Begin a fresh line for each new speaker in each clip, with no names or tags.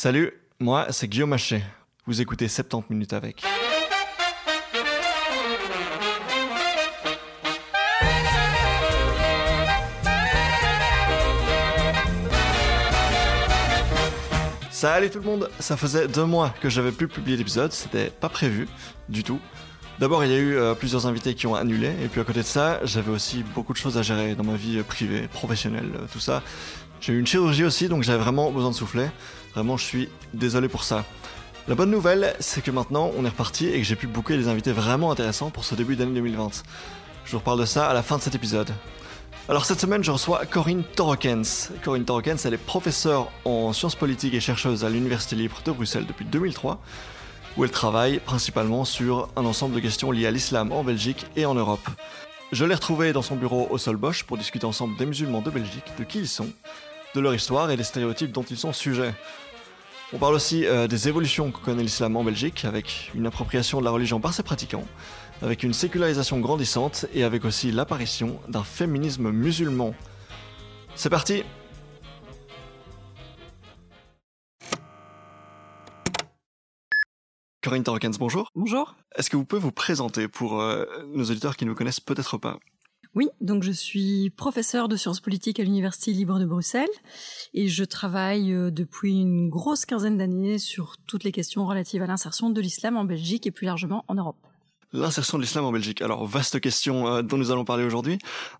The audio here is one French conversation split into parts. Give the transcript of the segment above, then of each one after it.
Salut, moi c'est Guillaume Haché. Vous écoutez 70 minutes avec. Salut tout le monde, ça faisait deux mois que j'avais plus publié d'épisode, c'était pas prévu du tout. D'abord, il y a eu euh, plusieurs invités qui ont annulé, et puis à côté de ça, j'avais aussi beaucoup de choses à gérer dans ma vie privée, professionnelle, euh, tout ça. J'ai eu une chirurgie aussi, donc j'avais vraiment besoin de souffler. Vraiment, je suis désolé pour ça. La bonne nouvelle, c'est que maintenant, on est reparti et que j'ai pu booker des invités vraiment intéressants pour ce début d'année 2020. Je vous reparle de ça à la fin de cet épisode. Alors cette semaine, je reçois Corinne Torokens. Corinne Torokens, elle est professeure en sciences politiques et chercheuse à l'Université libre de Bruxelles depuis 2003, où elle travaille principalement sur un ensemble de questions liées à l'islam en Belgique et en Europe. Je l'ai retrouvée dans son bureau au Sol Bosch pour discuter ensemble des musulmans de Belgique, de qui ils sont, de leur histoire et des stéréotypes dont ils sont sujets. On parle aussi euh, des évolutions que connaît l'islam en Belgique, avec une appropriation de la religion par ses pratiquants, avec une sécularisation grandissante et avec aussi l'apparition d'un féminisme musulman. C'est parti Corinne Torokens, bonjour.
Bonjour.
Est-ce que vous pouvez vous présenter pour euh, nos auditeurs qui ne vous connaissent peut-être pas?
Oui, donc je suis professeur de sciences politiques à l'Université libre de Bruxelles et je travaille euh, depuis une grosse quinzaine d'années sur toutes les questions relatives à l'insertion de l'islam en Belgique et plus largement en Europe.
L'insertion de l'islam en Belgique. Alors, vaste question euh, dont nous allons parler aujourd'hui.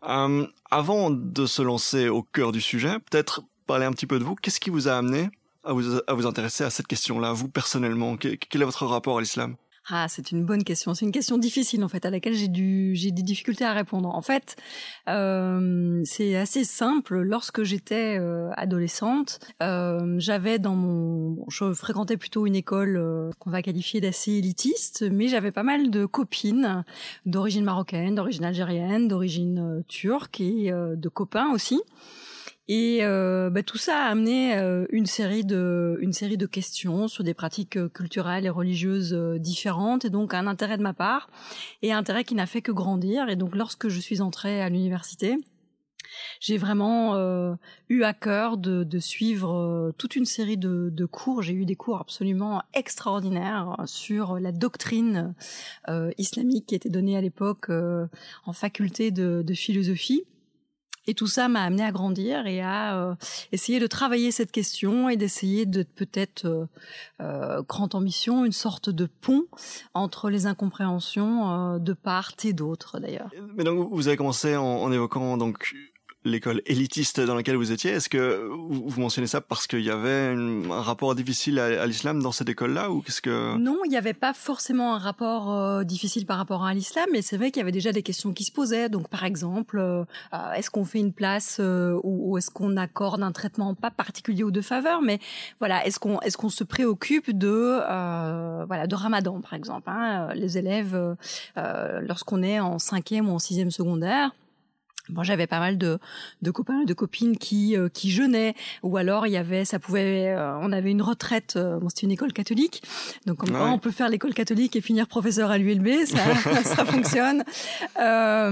Euh, avant de se lancer au cœur du sujet, peut-être parler un petit peu de vous. Qu'est-ce qui vous a amené à vous, à vous intéresser à cette question-là, vous personnellement? Quel est votre rapport à l'islam?
Ah, c'est une bonne question. C'est une question difficile en fait, à laquelle j'ai du j'ai des difficultés à répondre. En fait, euh, c'est assez simple. Lorsque j'étais euh, adolescente, euh, j'avais dans mon, je fréquentais plutôt une école euh, qu'on va qualifier d'assez élitiste, mais j'avais pas mal de copines d'origine marocaine, d'origine algérienne, d'origine euh, turque et de copains aussi. Et euh, bah, tout ça a amené euh, une série de une série de questions sur des pratiques euh, culturelles et religieuses euh, différentes, et donc un intérêt de ma part et un intérêt qui n'a fait que grandir. Et donc lorsque je suis entrée à l'université, j'ai vraiment euh, eu à cœur de, de suivre euh, toute une série de, de cours. J'ai eu des cours absolument extraordinaires sur la doctrine euh, islamique qui était donnée à l'époque en faculté de, de philosophie. Et tout ça m'a amené à grandir et à euh, essayer de travailler cette question et d'essayer de peut-être euh, euh, grande ambition, une sorte de pont entre les incompréhensions euh, de part et d'autre d'ailleurs.
Mais donc vous avez commencé en, en évoquant donc l'école élitiste dans laquelle vous étiez. Est-ce que vous mentionnez ça parce qu'il y avait un rapport difficile à, l'islam dans cette école-là ou qu'est-ce que
Non, il n'y avait pas forcément un rapport euh, difficile par rapport à l'islam, mais c'est vrai qu'il y avait déjà des questions qui se posaient. Donc, par exemple, euh, est-ce qu'on fait une place euh, ou, est-ce qu'on accorde un traitement pas particulier ou de faveur, mais voilà, est-ce qu'on est-ce qu'on se préoccupe de euh, voilà de Ramadan, par exemple. Hein, les élèves, euh, lorsqu'on est en cinquième ou en sixième secondaire Bon, j'avais pas mal de, de copains et de copines qui euh, qui jeûnaient. Ou alors il y avait ça pouvait euh, on avait une retraite euh, bon c'était une école catholique. Donc
Ouais.
on peut faire l'école catholique et finir professeur à l'ULB ça ça fonctionne. Euh,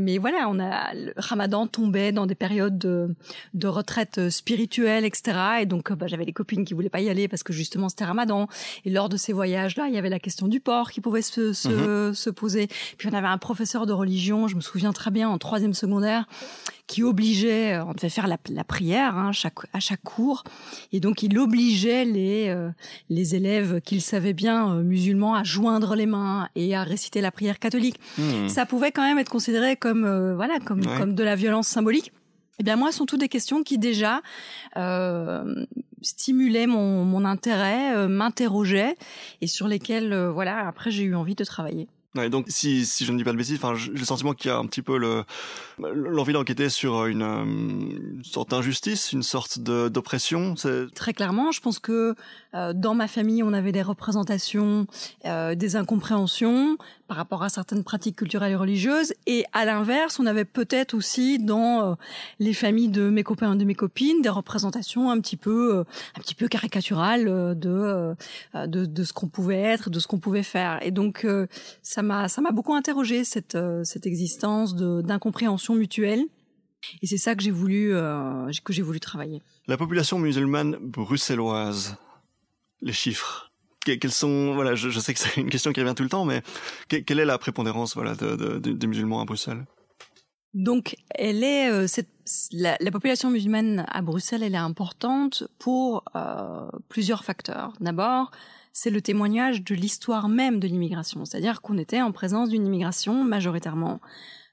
mais voilà on a le Ramadan tombait dans des périodes de, de retraite spirituelle etc et donc euh, bah, j'avais des copines qui voulaient pas y aller parce que justement c'était Ramadan. Et lors de ces voyages là il y avait la question du porc qui pouvait se se, se poser. Puis on avait un professeur de religion je me souviens très bien en troisième secondaire qui obligeait, euh, on devait faire la, la prière hein, chaque, à chaque cours, et donc il obligeait les euh, les élèves qu'il savait bien euh, musulmans à joindre les mains et à réciter la prière catholique.
Hmm.
Ça pouvait quand même être considéré comme euh, voilà comme
Ouais.
comme de la violence symbolique. Eh bien moi, ce sont toutes des questions qui déjà euh, stimulaient mon, mon intérêt, euh, m'interrogeaient et sur lesquelles euh, voilà après j'ai eu envie de travailler.
Ouais, donc si, si je ne dis pas de bêtises, enfin, j'ai le sentiment qu'il y a un petit peu le l'envie d'enquêter sur une, euh, une sorte d'injustice, une sorte d'oppression.
Très clairement, je pense que euh, dans ma famille, on avait des représentations, euh, des incompréhensions par rapport à certaines pratiques culturelles et religieuses, et à l'inverse, on avait peut-être aussi dans euh, les familles de mes copains et de mes copines des représentations un petit peu, euh, un petit peu caricaturales euh, de, euh, de de ce qu'on pouvait être, de ce qu'on pouvait faire. Et donc euh, ça m'a ça m'a beaucoup interrogé cette euh, cette existence d'incompréhension mutuelle. Et c'est ça que j'ai voulu euh, que j'ai voulu travailler.
la population musulmane bruxelloise. les chiffres quels sont voilà je, sais que c'est une question qui revient tout le temps mais quelle est la prépondérance voilà des musulmans à Bruxelles?
Donc elle est euh, cette, la, population musulmane à Bruxelles elle est importante pour euh, plusieurs facteurs d'abord c'est le témoignage de l'histoire même de l'immigration c'est-à-dire qu'on était en présence d'une immigration majoritairement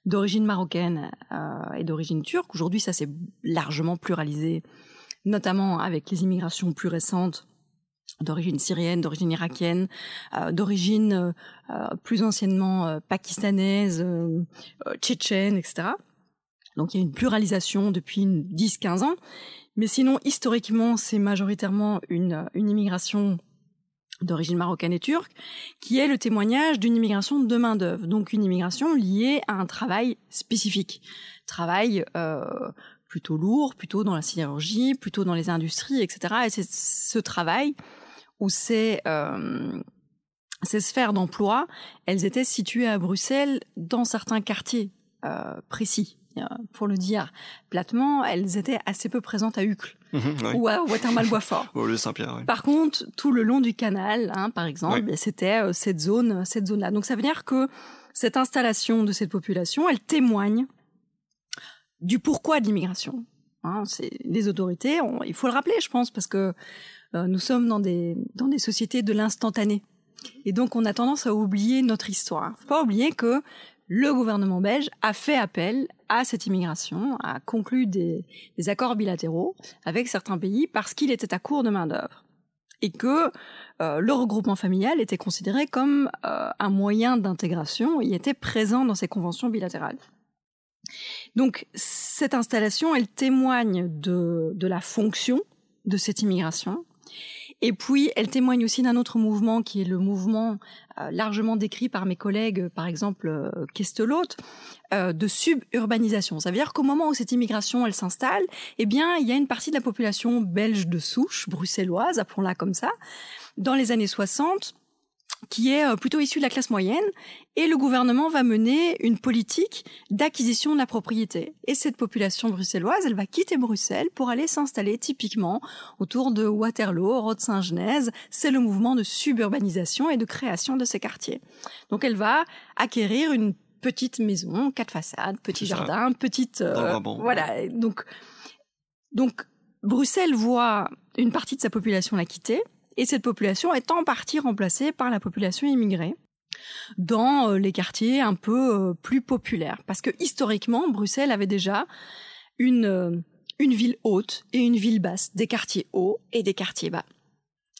d'origine marocaine euh, et d'origine turque aujourd'hui ça s'est largement pluralisé notamment avec les immigrations plus récentes d'origine syrienne, d'origine irakienne, euh, d'origine euh, plus anciennement pakistanaise, tchétchène, etc. Donc il y a une pluralisation depuis 10-15 ans. Mais sinon, historiquement, c'est majoritairement une immigration d'origine marocaine et turque, qui est le témoignage d'une immigration de main-d'œuvre, donc une immigration liée à un travail spécifique, travail euh, plutôt lourd, plutôt dans la sidérurgie, plutôt dans les industries, etc. Et c'est ce travail où ces, euh, ces sphères d'emploi, elles étaient situées à Bruxelles dans certains quartiers euh, précis. Euh, pour le dire platement, elles étaient assez peu présentes à Uccle mhm, ou à Watermal-Boisfort.
Au lieu Saint-Pierre. Oui.
Par contre, tout le long du canal, hein, par exemple, oui. c'était euh, cette zone, cette zone-là. Donc ça veut dire que cette installation de cette population, elle témoigne du pourquoi de l'immigration. Hein, c'est les autorités, on, il faut le rappeler, je pense, parce que euh, nous sommes dans des, dans des sociétés de l'instantané. Et donc, on a tendance à oublier notre histoire. Faut pas oublier que le gouvernement belge a fait appel à cette immigration, a conclu des, accords bilatéraux avec certains pays parce qu'il était à court de main d'œuvre et que euh, le regroupement familial était considéré comme euh, un moyen d'intégration, il était présent dans ces conventions bilatérales. Donc cette installation, elle témoigne de la fonction de cette immigration, et puis, elle témoigne aussi d'un autre mouvement qui est le mouvement euh, largement décrit par mes collègues, par exemple euh, Kestelot, euh, de suburbanisation. Ça veut dire qu'au moment où cette immigration elle s'installe, eh bien, il y a une partie de la population belge de souche, bruxelloise, appelons-la comme ça, dans les années 60, qui est euh, plutôt issu de la classe moyenne, et le gouvernement va mener une politique d'acquisition de la propriété. Et cette population bruxelloise, elle va quitter Bruxelles pour aller s'installer typiquement autour de Waterloo, Rode Saint-Genèse. C'est le mouvement de suburbanisation et de création de ces quartiers. Donc elle va acquérir une petite maison, quatre façades, petit jardin, petite
euh,
voilà. Donc donc Bruxelles voit une partie de sa population la quitter et cette population est en partie remplacée par la population immigrée dans euh, les quartiers un peu euh, plus populaires. Parce que historiquement, Bruxelles avait déjà une, euh, une ville haute et une ville basse, des quartiers hauts et des quartiers bas.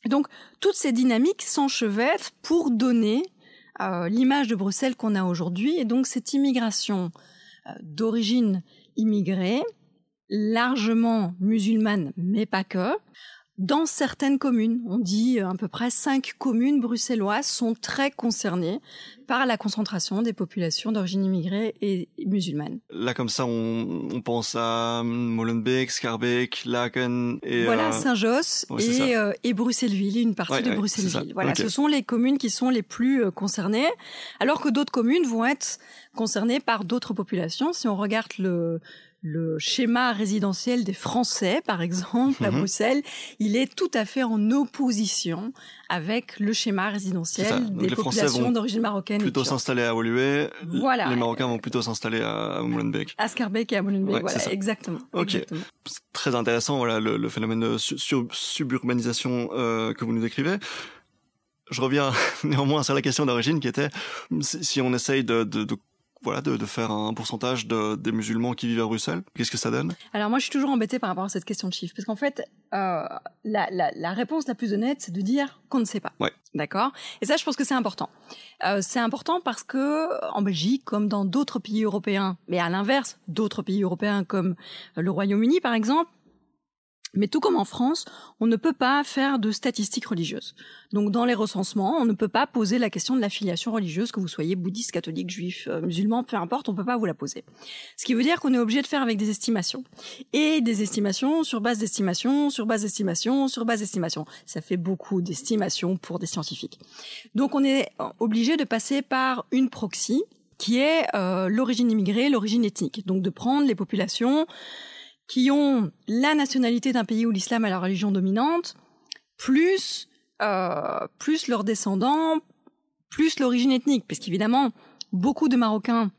Donc toutes ces dynamiques s'enchevêtrent pour donner l'image de Bruxelles qu'on a aujourd'hui. Et donc cette immigration d'origine immigrée, largement musulmane, mais pas que, dans certaines communes. On dit euh, à peu près cinq communes bruxelloises sont très concernées par la concentration des populations d'origine immigrée et musulmane.
Là, comme ça, on, pense à Molenbeek, Scarbeck, Laken et...
Voilà, euh, Saint-Josse et, euh, et Bruxellesville, une partie de Bruxellesville. Voilà, ce sont les communes qui sont les plus concernées, alors que d'autres communes vont être concernées par d'autres populations. Si on regarde le le schéma résidentiel des Français, par exemple, à mhm. Bruxelles, il est tout à fait en opposition avec le schéma résidentiel des populations d'origine marocaine.
Plutôt s'installer à Woluwe. Voilà. Les Marocains vont plutôt s'installer à Molenbeek.
À Scarbeck et à Molenbeek, voilà, exactement.
Ok. Très intéressant, voilà, le, phénomène de suburbanisation euh, que vous nous décrivez. Je reviens néanmoins sur la question d'origine qui était si on essaye de, de, de voilà, de, de, faire un pourcentage de, des musulmans qui vivent à Bruxelles Qu'est-ce que ça donne?
Alors moi, je suis toujours embêtée par rapport à cette question de chiffres, parce qu'en fait, euh, la, la, la, réponse la plus honnête, c'est de dire qu'on ne sait pas.
Ouais.
D'accord? Et ça, je pense que c'est important. Euh, c'est important parce que en Belgique, comme dans d'autres pays européens, mais à l'inverse, d'autres pays européens comme le Royaume-Uni, par exemple, mais tout comme en France, on ne peut pas faire de statistiques religieuses. Donc dans les recensements, on ne peut pas poser la question de l'affiliation religieuse, que vous soyez bouddhiste, catholique, juif, euh, musulman, peu importe, on ne peut pas vous la poser. Ce qui veut dire qu'on est obligé de faire avec des estimations. Et des estimations sur base d'estimations, sur base d'estimations, sur base d'estimations. Ça fait beaucoup d'estimations pour des scientifiques. Donc on est obligé de passer par une proxy qui est euh, l'origine immigrée, l'origine ethnique. Donc de prendre les populations qui ont la nationalité d'un pays où l'islam est la religion dominante, plus euh, plus leurs descendants, plus l'origine ethnique, parce qu'évidemment, beaucoup de Marocains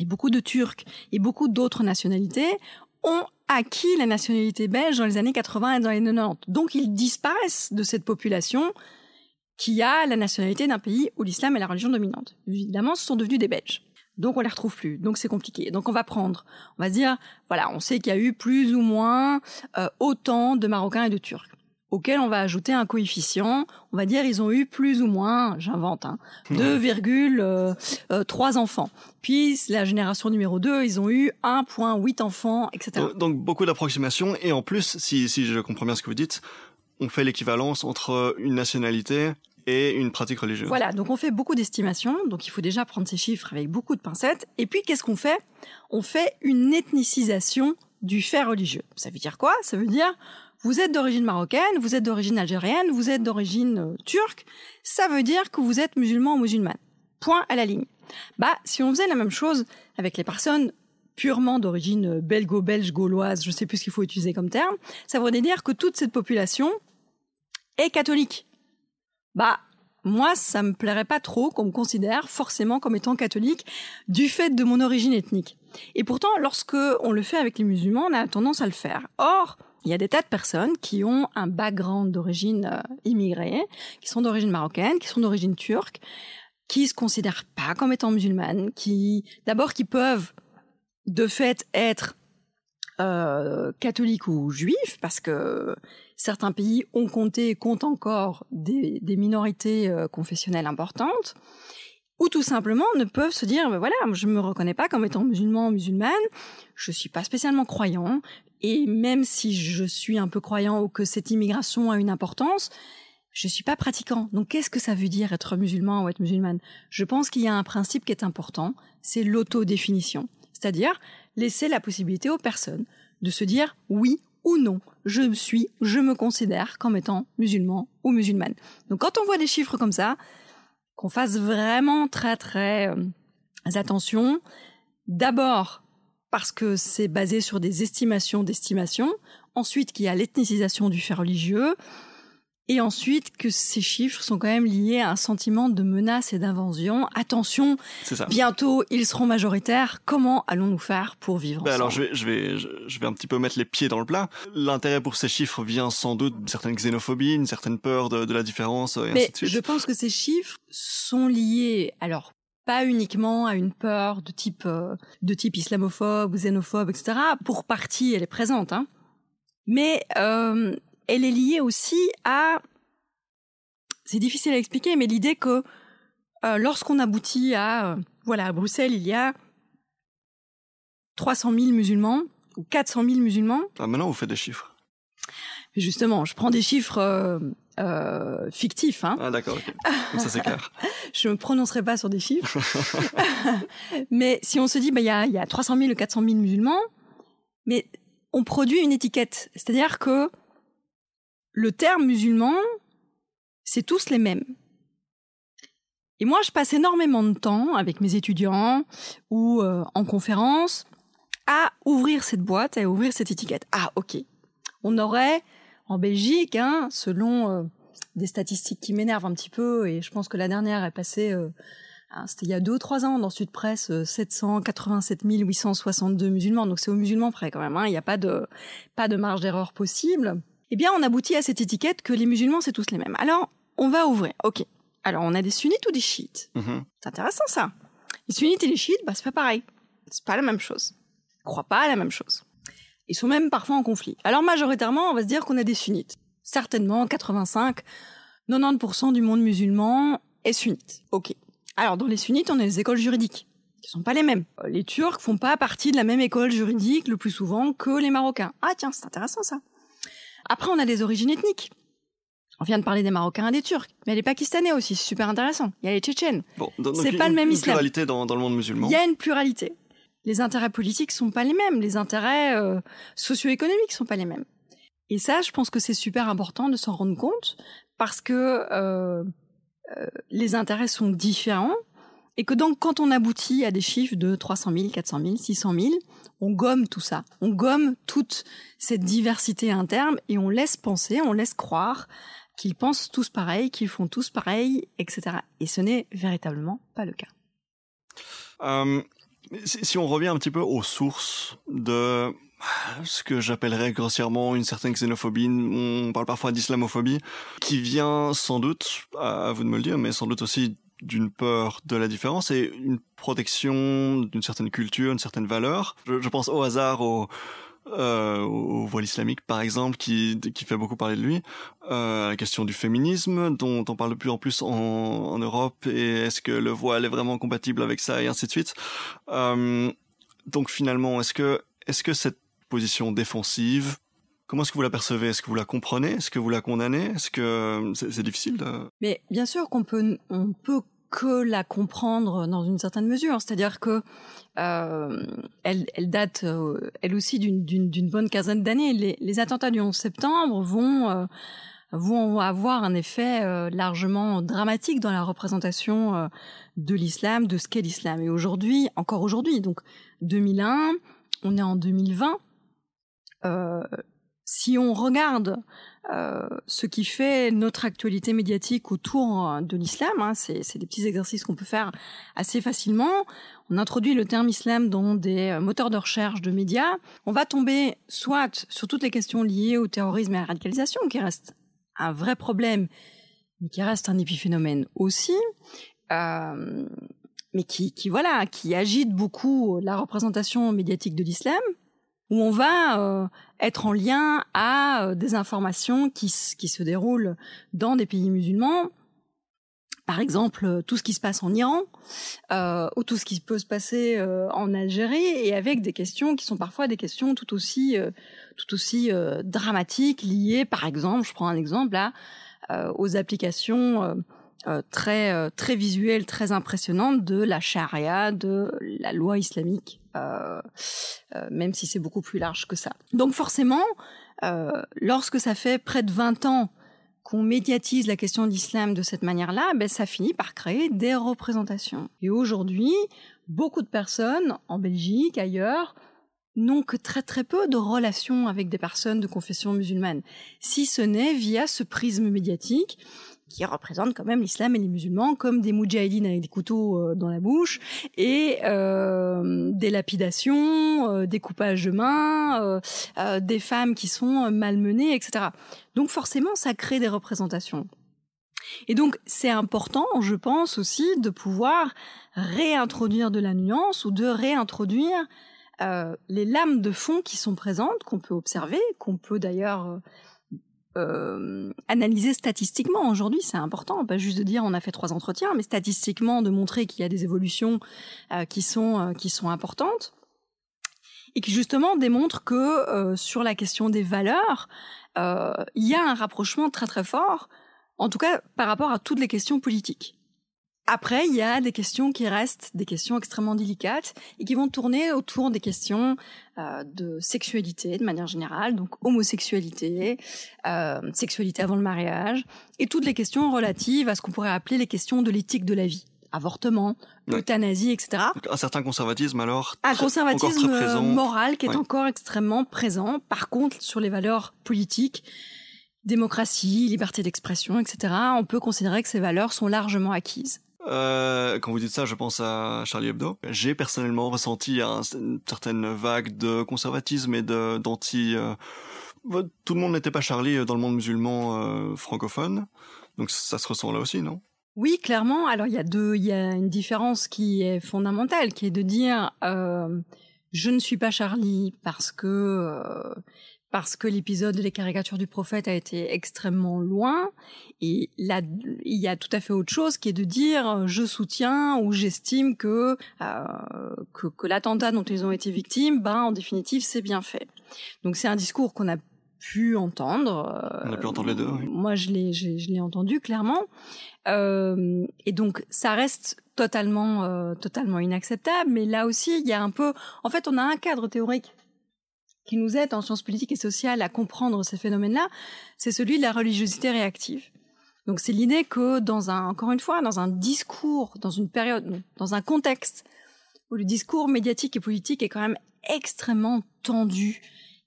et beaucoup de Turcs et beaucoup d'autres nationalités ont acquis la nationalité belge dans les années 80 et dans les 90. Donc ils disparaissent de cette population qui a la nationalité d'un pays où l'islam est la religion dominante. Évidemment, ce sont devenus des Belges. Donc on les retrouve plus. Donc c'est compliqué. Donc on va prendre, on va dire, voilà, on sait qu'il y a eu plus ou moins euh, autant de Marocains et de Turcs auquel on va ajouter un coefficient. On va dire ils ont eu plus ou moins, j'invente, hein, 2,3 euh, euh, enfants. Puis la génération numéro 2, ils ont eu 1,8 enfants, etc.
Donc, beaucoup d'approximations. Et en plus, si, si je comprends bien ce que vous dites, on fait l'équivalence entre une nationalité et une pratique religieuse.
Voilà, donc on fait beaucoup d'estimations, donc il faut déjà prendre ces chiffres avec beaucoup de pincettes. Et puis qu'est-ce qu'on fait? On fait une ethnicisation du fait religieux. Ça veut dire quoi? Ça veut dire vous êtes d'origine marocaine, vous êtes d'origine algérienne, vous êtes d'origine euh, turque, ça veut dire que vous êtes musulman ou musulmane. Point à la ligne. Bah, si on faisait la même chose avec les personnes purement d'origine euh, belgo-belge, gauloise, je sais plus ce qu'il faut utiliser comme terme, ça voudrait dire que toute cette population est catholique. Bah, moi, ça me plairait pas trop qu'on me considère forcément comme étant catholique du fait de mon origine ethnique. Et pourtant, lorsque on le fait avec les musulmans, on a tendance à le faire. Or, il y a des tas de personnes qui ont un background d'origine euh, immigrée, qui sont d'origine marocaine, qui sont d'origine turque, qui se considèrent pas comme étant musulmanes, qui d'abord qui peuvent de fait être euh, catholiques ou juifs, parce que certains pays ont compté et comptent encore des, minorités euh, confessionnelles importantes, ou tout simplement ne peuvent se dire, ben voilà, je me reconnais pas comme étant musulman ou musulmane, je suis pas spécialement croyant, et même si je suis un peu croyant ou que cette immigration a une importance, je suis pas pratiquant. Donc qu'est-ce que ça veut dire être musulman ou être musulmane? Je pense qu'il y a un principe qui est important, c'est l'autodéfinition. C'est-à-dire laisser la possibilité aux personnes de se dire oui ou non, je suis, je me considère comme étant musulman ou musulmane. Donc quand on voit des chiffres comme ça, qu'on fasse vraiment très très euh, attention. D'abord parce que c'est basé sur des estimations d'estimation, ensuite qu'il y a l'ethnicisation du fait religieux, et ensuite que ces chiffres sont quand même liés à un sentiment de menace et d'invention. Attention, bientôt ils seront majoritaires. Comment allons-nous faire pour vivre
ben Alors je vais, je vais, je vais un petit peu mettre les pieds dans le plat. L'intérêt pour ces chiffres vient sans doute d'une certaine xénophobie, une certaine peur de, de la différence, et
Mais
ainsi de suite.
Je pense que ces chiffres sont liés, alors pas uniquement à une peur de type euh, de type islamophobe ou xénophobe, etc. Pour partie, elle est présente, hein. Mais euh, elle est liée aussi à c'est difficile à expliquer, mais l'idée que euh, lorsqu'on aboutit à voilà à Bruxelles, il y a 300 000 musulmans ou 400 000 musulmans.
Ah, maintenant, vous faites des chiffres.
Justement, je prends des chiffres euh, fictif. Hein.
Ah d'accord, ça c'est clair.
je ne me prononcerai pas sur des chiffres. mais si on se dit, bah il y a, y a 300 000 ou 400 000 musulmans, mais on produit une étiquette. C'est-à-dire que le terme musulman, c'est tous les mêmes. Et moi, je passe énormément de temps avec mes étudiants ou euh, en conférence à ouvrir cette boîte, à ouvrir cette étiquette. Ah, ok. On aurait en Belgique, hein, selon euh, des statistiques qui m'énervent un petit peu, et je pense que la dernière est passée, euh, hein, c'était il y a deux ou trois ans dans Sud Presse, 787 862 musulmans, donc c'est aux musulmans près quand même, hein, il n'y a pas de, pas de marge d'erreur possible. Eh bien, on aboutit à cette étiquette que les musulmans, c'est tous les mêmes. Alors, on va ouvrir. Ok. Alors, on a des sunnites ou des chiites mm-hmm. C'est intéressant ça. Les sunnites et les chiites, bah, c'est pas pareil. C'est pas la même chose. Ils croient pas à la même chose. Ils sont même parfois en conflit. Alors majoritairement, on va se dire qu'on a des sunnites. Certainement, 85, 90% du monde musulman est sunnite. Ok. Alors dans les sunnites, on a les écoles juridiques, qui sont pas les mêmes. Les Turcs font pas partie de la même école juridique le plus souvent que les Marocains. Ah tiens, c'est intéressant ça. Après, on a des origines ethniques. On vient de parler des Marocains et des Turcs, mais les Pakistanais aussi, c'est super intéressant. Il y a les Tchétchènes.
Bon, c'est pas le même islam. Il y a une pluralité dans, dans le monde musulman.
Il y a une pluralité les intérêts politiques sont pas les mêmes, les intérêts euh, socio-économiques sont pas les mêmes. Et ça, je pense que c'est super important de s'en rendre compte parce que euh, euh, les intérêts sont différents et que donc quand on aboutit à des chiffres de 300 000, 400 000, 600 000, on gomme tout ça, on gomme toute cette diversité interne et on laisse penser, on laisse croire qu'ils pensent tous pareil, qu'ils font tous pareil, etc. Et ce n'est véritablement pas le cas.
Euh, si, on revient un petit peu aux sources de ce que j'appellerais grossièrement une certaine xénophobie, on parle parfois d'islamophobie, qui vient sans doute, à vous de me le dire, mais sans doute aussi d'une peur de la différence et une protection d'une certaine culture, d'une certaine valeur. Je, je pense au hasard, au, euh, au voile islamique par exemple qui, qui fait beaucoup parler de lui euh, la question du féminisme dont on parle de plus en plus en, en Europe et est-ce que le voile est vraiment compatible avec ça et ainsi de suite. Euh, donc finalement est-ce que est-ce que cette position défensive Comment est-ce que vous la percevez? Est-ce que vous la comprenez? Est-ce que vous la condamnez? Est-ce que c'est difficile de...
Mais bien sûr qu'on peut, on peut que la comprendre dans une certaine mesure. C'est-à-dire que euh, elle, date, euh, elle aussi, d'une bonne quinzaine d'années. Les, attentats du 11 septembre vont euh, vont avoir un effet largement dramatique dans la représentation de l'islam, de ce qu'est l'islam. Et aujourd'hui, encore aujourd'hui, donc 2001, on est en 2020. si on regarde euh, ce qui fait notre actualité médiatique autour euh, de l'islam. Hein, c'est, des petits exercices qu'on peut faire assez facilement. On introduit le terme islam dans des euh, moteurs de recherche de médias. On va tomber soit sur toutes les questions liées au terrorisme et à la radicalisation, qui reste un vrai problème, mais qui reste un épiphénomène aussi. Euh, mais qui, qui voilà, qui agite beaucoup la représentation médiatique de l'islam, où on va euh, être en lien à euh, des informations qui, qui se déroulent dans des pays musulmans, par exemple euh, tout ce qui se passe en Iran euh, ou tout ce qui peut se passer en Algérie et avec des questions qui sont parfois des questions tout aussi tout aussi dramatiques liées par exemple je prends un exemple là aux applications très très visuelles très impressionnantes de la charia de la loi islamique euh, euh, même si c'est beaucoup plus large que ça. Donc forcément, euh, lorsque ça fait près de 20 ans qu'on médiatise la question de l'islam de cette manière-là, ben ça finit par créer des représentations. Et aujourd'hui, beaucoup de personnes en Belgique, ailleurs, n'ont que très très peu de relations avec des personnes de confession musulmane, si ce n'est via ce prisme médiatique qui représentent quand même l'islam et les musulmans comme des moudjahidines avec des couteaux euh, dans la bouche et euh, des lapidations, euh, des coupages de mains, des femmes qui sont malmenées, etc. Donc forcément, ça crée des représentations. Et donc c'est important, je pense aussi, de pouvoir réintroduire de la nuance ou de réintroduire les lames de fond qui sont présentes, qu'on peut observer, qu'on peut d'ailleurs euh, analyser statistiquement aujourd'hui, c'est important, pas juste de dire on a fait trois entretiens, mais statistiquement de montrer qu'il y a des évolutions euh, qui sont euh, qui sont importantes et qui justement démontrent que euh, sur la question des valeurs, il y a un rapprochement très très fort, en tout cas par rapport à toutes les questions politiques. Après, il y a des questions qui restent des questions extrêmement délicates et qui vont tourner autour des questions euh, de sexualité de manière générale, donc homosexualité, euh, sexualité avant le mariage, et toutes les questions relatives à ce qu'on pourrait appeler les questions de l'éthique de la vie avortement, euthanasie, etc.
un certain conservatisme alors
Un conservatisme moral qui est encore extrêmement présent. Par contre, sur les valeurs politiques, démocratie, liberté d'expression, etc., on peut considérer que ces valeurs sont largement acquises.
Euh, quand vous dites ça, je pense à Charlie Hebdo. J'ai personnellement ressenti une certaine vague de conservatisme et d'anti. Euh, tout le monde n'était pas Charlie euh, dans le monde musulman francophone, donc ça se ressent là aussi, non?
Oui, clairement. Alors il y il y a une différence qui est fondamentale, qui est de dire je ne suis pas Charlie parce que parce que l'épisode des caricatures du prophète a été extrêmement loin. Et là, il y a tout à fait autre chose qui est de dire je soutiens ou j'estime que, euh, que, que l'attentat dont ils ont été victimes, ben en définitive, c'est bien fait. Donc c'est un discours qu'on a pu entendre.
On a pu entendre les deux. Oui.
Moi, je l'ai, je, je l'ai entendu clairement. Euh, et donc, ça reste totalement, euh, totalement inacceptable. Mais là aussi, il y a un peu. En fait, on a un cadre théorique qui nous aide en sciences politiques et sociales à comprendre ces phénomènes-là, c'est celui de la religiosité réactive. Donc c'est l'idée que dans un, encore une fois, dans un discours, dans une période, dans un contexte où le discours médiatique et politique est quand même extrêmement tendu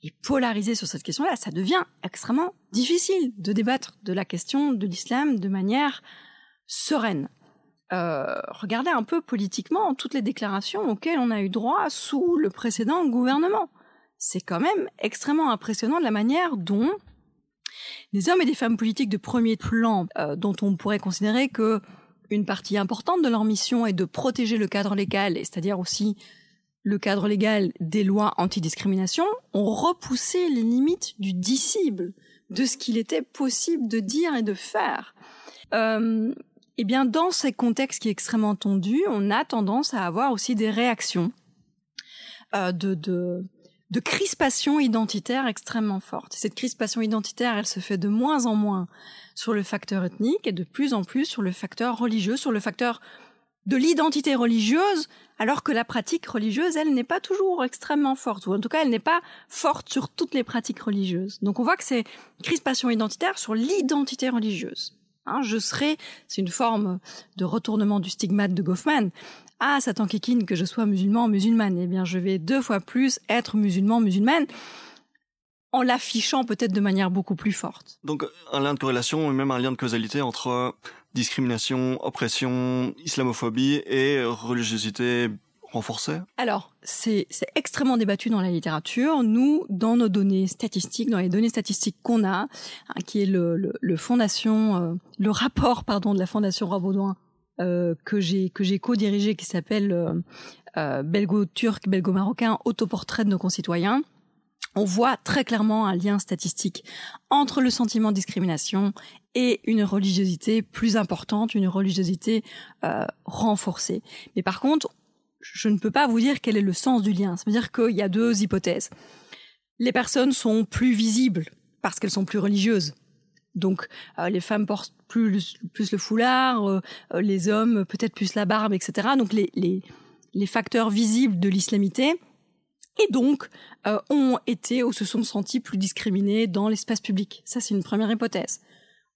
et polarisé sur cette question-là, ça devient extrêmement difficile de débattre de la question de l'islam de manière sereine. Euh, regardez un peu politiquement toutes les déclarations auxquelles on a eu droit sous le précédent gouvernement. C'est quand même extrêmement impressionnant de la manière dont les hommes et des femmes politiques de premier plan, euh, dont on pourrait considérer que une partie importante de leur mission est de protéger le cadre légal, c'est-à-dire aussi le cadre légal des lois antidiscrimination, ont repoussé les limites du dissible, de ce qu'il était possible de dire et de faire. Euh, eh bien, dans ces contextes qui est extrêmement tendus, on a tendance à avoir aussi des réactions euh, de, de, de crispation identitaire extrêmement forte. Cette crispation identitaire, elle se fait de moins en moins sur le facteur ethnique et de plus en plus sur le facteur religieux, sur le facteur de l'identité religieuse, alors que la pratique religieuse, elle n'est pas toujours extrêmement forte, ou en tout cas, elle n'est pas forte sur toutes les pratiques religieuses. Donc on voit que c'est crispation identitaire sur l'identité religieuse. Hein, je serai, c'est une forme de retournement du stigmate de Goffman. Ah, Satan Kikine, que je sois musulman, musulmane. Eh bien, je vais deux fois plus être musulman, musulmane en l'affichant peut-être de manière beaucoup plus forte.
Donc un lien de corrélation et même un lien de causalité entre discrimination, oppression, islamophobie et religiosité renforcée
Alors, c'est extrêmement débattu dans la littérature. Nous, dans nos données statistiques, dans les données statistiques qu'on a, hein, qui est le, le, fondation, euh, le rapport pardon de la fondation Rabaudouin euh, que j'ai que j'ai co-dirigé, qui s'appelle euh, euh belgo-turc, belgo-marocain, autoportrait de nos concitoyens on voit très clairement un lien statistique entre le sentiment de discrimination et une religiosité plus importante, une religiosité euh, renforcée. Mais par contre, je ne peux pas vous dire quel est le sens du lien. Ça veut dire qu'il y a deux hypothèses. Les personnes sont plus visibles parce qu'elles sont plus religieuses. Donc euh, les femmes portent plus, plus le foulard, euh, les hommes peut-être plus la barbe, etc. Donc les, les, les facteurs visibles de l'islamité et donc euh, ont été ou se sont sentis plus discriminés dans l'espace public. Ça, c'est une première hypothèse.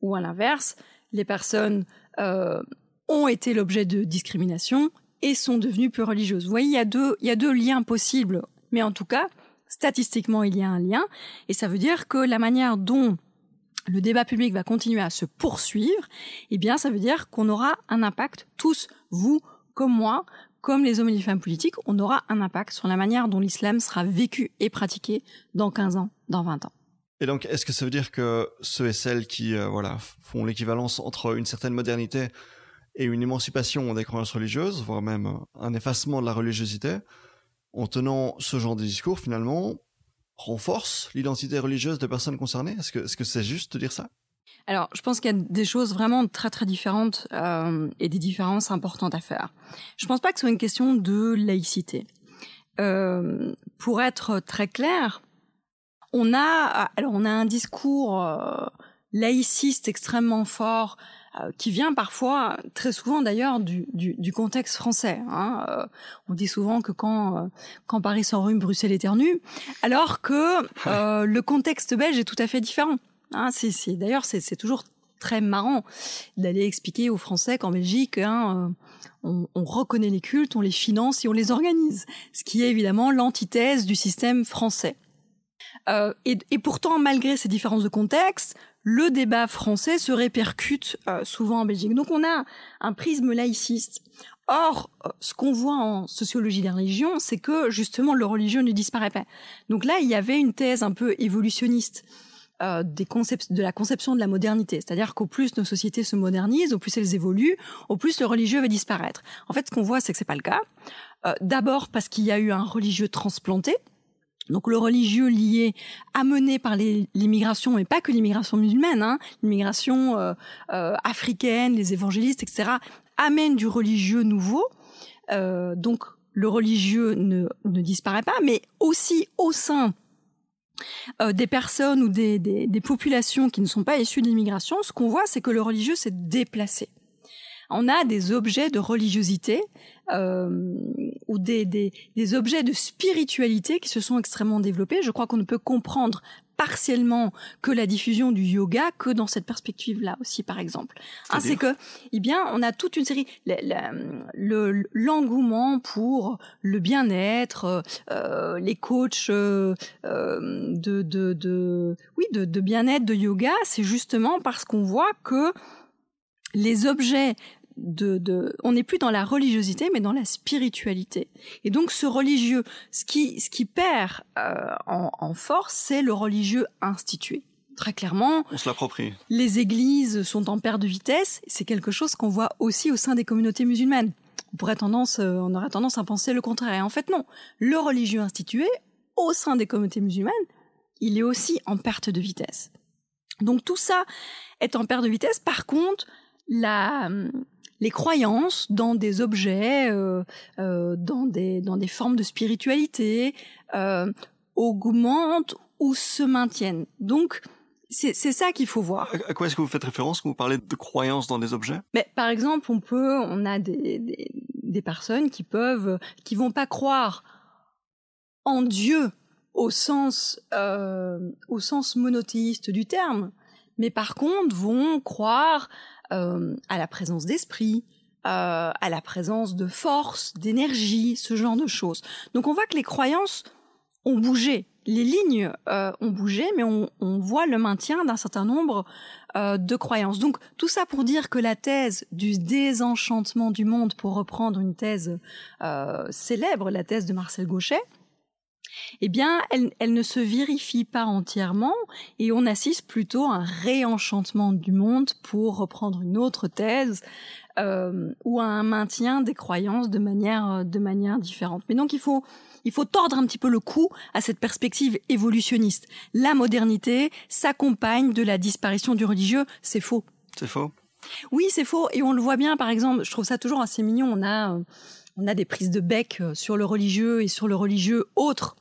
Ou à l'inverse, les personnes euh, ont été l'objet de discrimination et sont devenues plus religieuses. Vous voyez, il y a deux, il y a deux liens possibles, mais en tout cas, statistiquement, il y a un lien, et ça veut dire que la manière dont le débat public va continuer à se poursuivre, eh bien, ça veut dire qu'on aura un impact, tous, vous comme moi, comme les hommes et les femmes politiques, on aura un impact sur la manière dont l'islam sera vécu et pratiqué dans 15 ans, dans 20 ans.
Et donc, est-ce que ça veut dire que ceux et celles qui euh, voilà font l'équivalence entre une certaine modernité et une émancipation des croyances religieuses, voire même un effacement de la religiosité, en tenant ce genre de discours, finalement, renforce l'identité religieuse des personnes concernées? Est-ce que c'est -ce c'est juste de dire ça?
Alors, je pense qu'il y a des choses vraiment très très différentes euh, et des différences importantes à faire. Je pense pas que ce soit une question de laïcité. Euh, pour être très clair, on a alors on a un discours euh, laïciste extrêmement fort qui vient parfois, très souvent d'ailleurs, du, du, du, contexte français. Hein. Euh, on dit souvent que quand, euh, quand Paris s'enrhume, Bruxelles éternue, alors que le contexte belge est tout à fait différent. Hein, c'est, d'ailleurs, c'est, toujours très marrant d'aller expliquer aux Français qu'en Belgique, hein, euh, on, reconnaît les cultes, on les finance et on les organise, ce qui est évidemment l'antithèse du système français. Euh, et, pourtant, malgré ces différences de contexte, le débat français se répercute euh, souvent en Belgique. Donc on a un prisme laïciste. Or, ce qu'on voit en sociologie des religions, c'est que justement le religieux ne disparaît pas. Donc là, il y avait une thèse un peu évolutionniste euh, des concepts, de la conception de la modernité. C'est-à-dire qu'au plus nos sociétés se modernisent, au plus elles évoluent, au plus le religieux va disparaître. En fait, ce qu'on voit, c'est que c'est pas le cas. Euh, D'abord parce qu'il y a eu un religieux transplanté, donc le religieux lié, amené par l'immigration, et pas que l'immigration musulmane, hein, l'immigration euh, euh, africaine, les évangélistes, etc., amène du religieux nouveau. Euh, donc le religieux ne, ne disparaît pas, mais aussi au sein euh, des personnes ou des, des, populations qui ne sont pas issues de l'immigration, ce qu'on voit, c'est que le religieux s'est déplacé. On a des objets de religiosité ou des, des, des objets de spiritualité qui se sont extrêmement développés. Je crois qu'on ne peut comprendre partiellement que la diffusion du yoga que dans cette perspective-là aussi, par exemple. Hein, c'est que, eh bien, on a toute une série, l'engouement pour le bien-être, euh, les coachs euh, euh, de, de, de, oui, de, de bien-être, de yoga, c'est justement parce qu'on voit que les objets de, on n'est plus dans la religiosité, mais dans la spiritualité. Et donc ce religieux, ce qui, ce qui perd euh, en, force, c'est le religieux institué. Très clairement,
on se l'approprie.
Les églises sont en perte de vitesse. C'est quelque chose qu'on voit aussi au sein des communautés musulmanes. On pourrait tendance, euh, on aurait tendance à penser le contraire. Et en fait, non. Le religieux institué, au sein des communautés musulmanes, il est aussi en perte de vitesse. Donc tout ça est en perte de vitesse. Par contre, la, les croyances dans des objets, euh, euh, dans, des, dans des formes de spiritualité, euh, augmentent ou se maintiennent. Donc, c'est ça qu'il faut voir.
À quoi est-ce que vous faites référence quand vous parlez de croyances dans des objets?
Mais par exemple, on peut, on a des, des, des personnes qui peuvent, qui vont pas croire en Dieu au sens, euh, au sens monothéiste du terme, mais par contre vont croire euh, à la présence d'esprit, euh, à la présence de force, d'énergie, ce genre de choses. Donc on voit que les croyances ont bougé, les lignes euh, ont bougé, mais on, on, voit le maintien d'un certain nombre euh, de croyances. Donc tout ça pour dire que la thèse du désenchantement du monde, pour reprendre une thèse euh, célèbre, la thèse de Marcel Gauchet, eh bien, elle, elle, ne se vérifie pas entièrement et on assiste plutôt à un réenchantement du monde pour reprendre une autre thèse euh, ou à un maintien des croyances de manière de manière différente. Mais donc il faut il faut tordre un petit peu le cou à cette perspective évolutionniste. La modernité s'accompagne de la disparition du religieux, c'est faux.
C'est faux.
Oui, c'est faux et on le voit bien par exemple, je trouve ça toujours assez mignon, on a euh, on a des prises de bec euh, sur le religieux et sur le religieux autre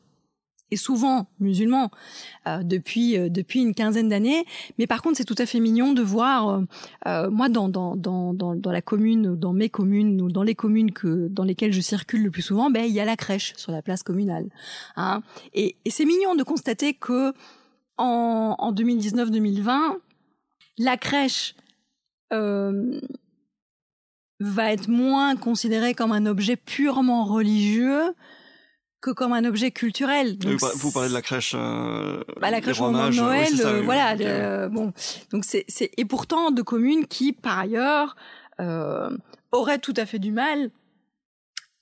et souvent musulmans euh, depuis euh, depuis une quinzaine d'années. Mais par contre, c'est tout à fait mignon de voir euh, euh moi dans, dans dans dans la commune, dans mes communes ou dans les communes que dans lesquelles je circule le plus souvent, ben il y a la crèche sur la place communale. Hein et, et c'est mignon de constater que en, en 2019-2020, la crèche euh, va être moins considérée comme un objet purement religieux que comme un objet culturel.
Donc, vous parlez de la crèche. Euh,
bah, la crèche au moment de Noël, euh, voilà. Euh, bon, donc c'est et pourtant de communes qui, par ailleurs, euh, auraient tout à fait du mal.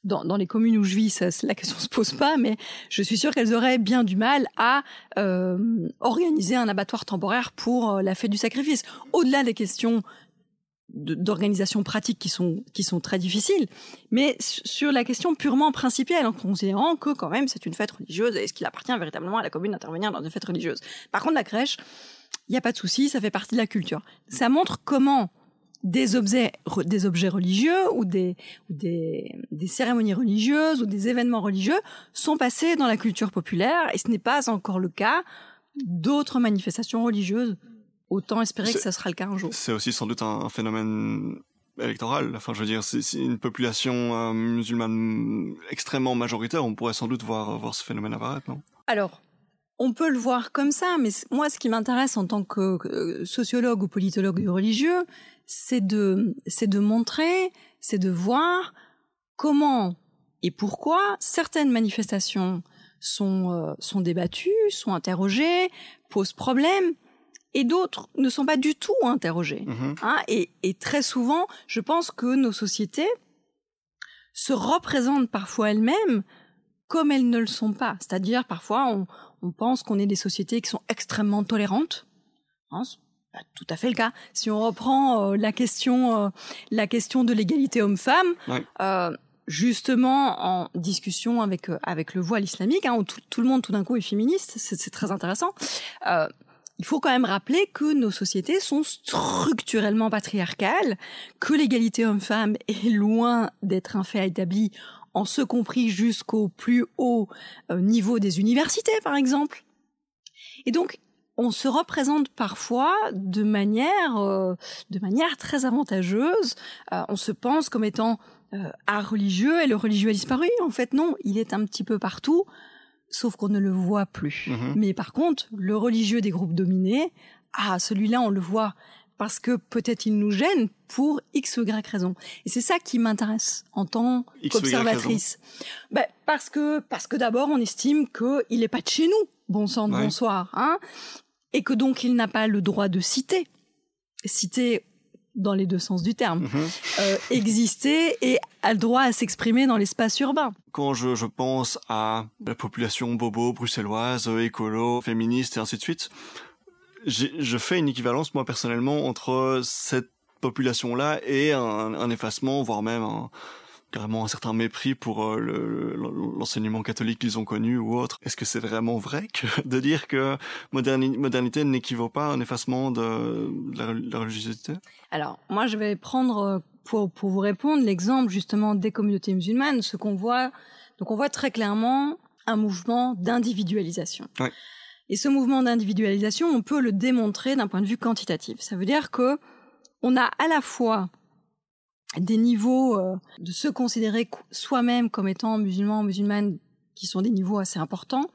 Dans, dans les communes où je vis, ça, la question se pose pas, mais je suis sûre qu'elles auraient bien du mal à euh, organiser un abattoir temporaire pour la fête du sacrifice. Au-delà des questions d'organisation pratique qui sont qui sont très difficiles, mais sur la question purement principielle, en considérant que quand même c'est une fête religieuse, est-ce qu'il appartient véritablement à la commune d'intervenir dans une fête religieuse Par contre, la crèche, il n'y a pas de souci, ça fait partie de la culture. Ça montre comment des objets des objets religieux ou des des, des cérémonies religieuses ou des événements religieux sont passés dans la culture populaire et ce n'est pas encore le cas d'autres manifestations religieuses Autant espérer que ça sera le cas un jour.
C'est aussi sans doute un, phénomène électoral. Enfin, je veux dire, c'est une population euh, musulmane extrêmement majoritaire. On pourrait sans doute voir, voir ce phénomène apparaître, non?
Alors, on peut le voir comme ça, mais moi, ce qui m'intéresse en tant que sociologue ou politologue religieux, c'est de, c'est de montrer, c'est de voir comment et pourquoi certaines manifestations sont, euh, sont débattues, sont interrogées, posent problème, et d'autres ne sont pas du tout interrogés. Mhm. Hein, et, et, très souvent, je pense que nos sociétés se représentent parfois elles-mêmes comme elles ne le sont pas. C'est-à-dire, parfois, on, on pense qu'on est des sociétés qui sont extrêmement tolérantes. Hein, pas tout à fait le cas. Si on reprend euh, la question, euh, la question de l'égalité homme-femme, euh, justement en discussion avec euh, avec le voile islamique, hein, où tout, tout, le monde tout d'un coup est féministe, c'est très intéressant. Euh, il faut quand même rappeler que nos sociétés sont structurellement patriarcales, que l'égalité homme-femme est loin d'être un fait établi, en ce compris jusqu'au plus haut euh, niveau des universités, par exemple. Et donc, on se représente parfois de manière, euh, de manière très avantageuse. Euh, on se pense comme étant art religieux et le religieux a disparu. En fait, non, il est un petit peu partout sauf qu'on ne le voit plus.
Mhm.
Mais par contre, le religieux des groupes dominés, ah, celui-là, on le voit parce que peut-être il nous gêne pour X ou Y raison. Et c'est ça qui m'intéresse en tant qu'observatrice. Ben, parce que, parce que d'abord, on estime qu'il n'est pas de chez nous, bon sang
Ouais.
bonsoir, hein, et que donc il n'a pas le droit de citer. Citer dans les deux sens du terme.
Mhm.
Euh, exister et a le droit à s'exprimer dans l'espace urbain.
Quand je, je pense à la population bobo, bruxelloise, écolo, féministe et ainsi de suite, je fais une équivalence moi personnellement entre cette population-là et un, un effacement, voire même un, carrément un certain mépris pour euh, le- le- l'enseignement catholique qu'ils ont connu ou autre. Est-ce que c'est vraiment vrai que de dire que moderni- modernité n'équivaut pas à un effacement de, de la, de la religiosité?
Alors, moi, je vais prendre euh, pour, pour vous répondre l'exemple justement des communautés musulmanes, ce qu'on voit. Donc, on voit très clairement un mouvement d'individualisation. Et ce mouvement d'individualisation, on peut le démontrer d'un point de vue quantitatif. Ça veut dire que on a à la fois des niveaux euh, de se considérer co- soi-même comme étant musulman, musulmane, qui sont des niveaux assez importants.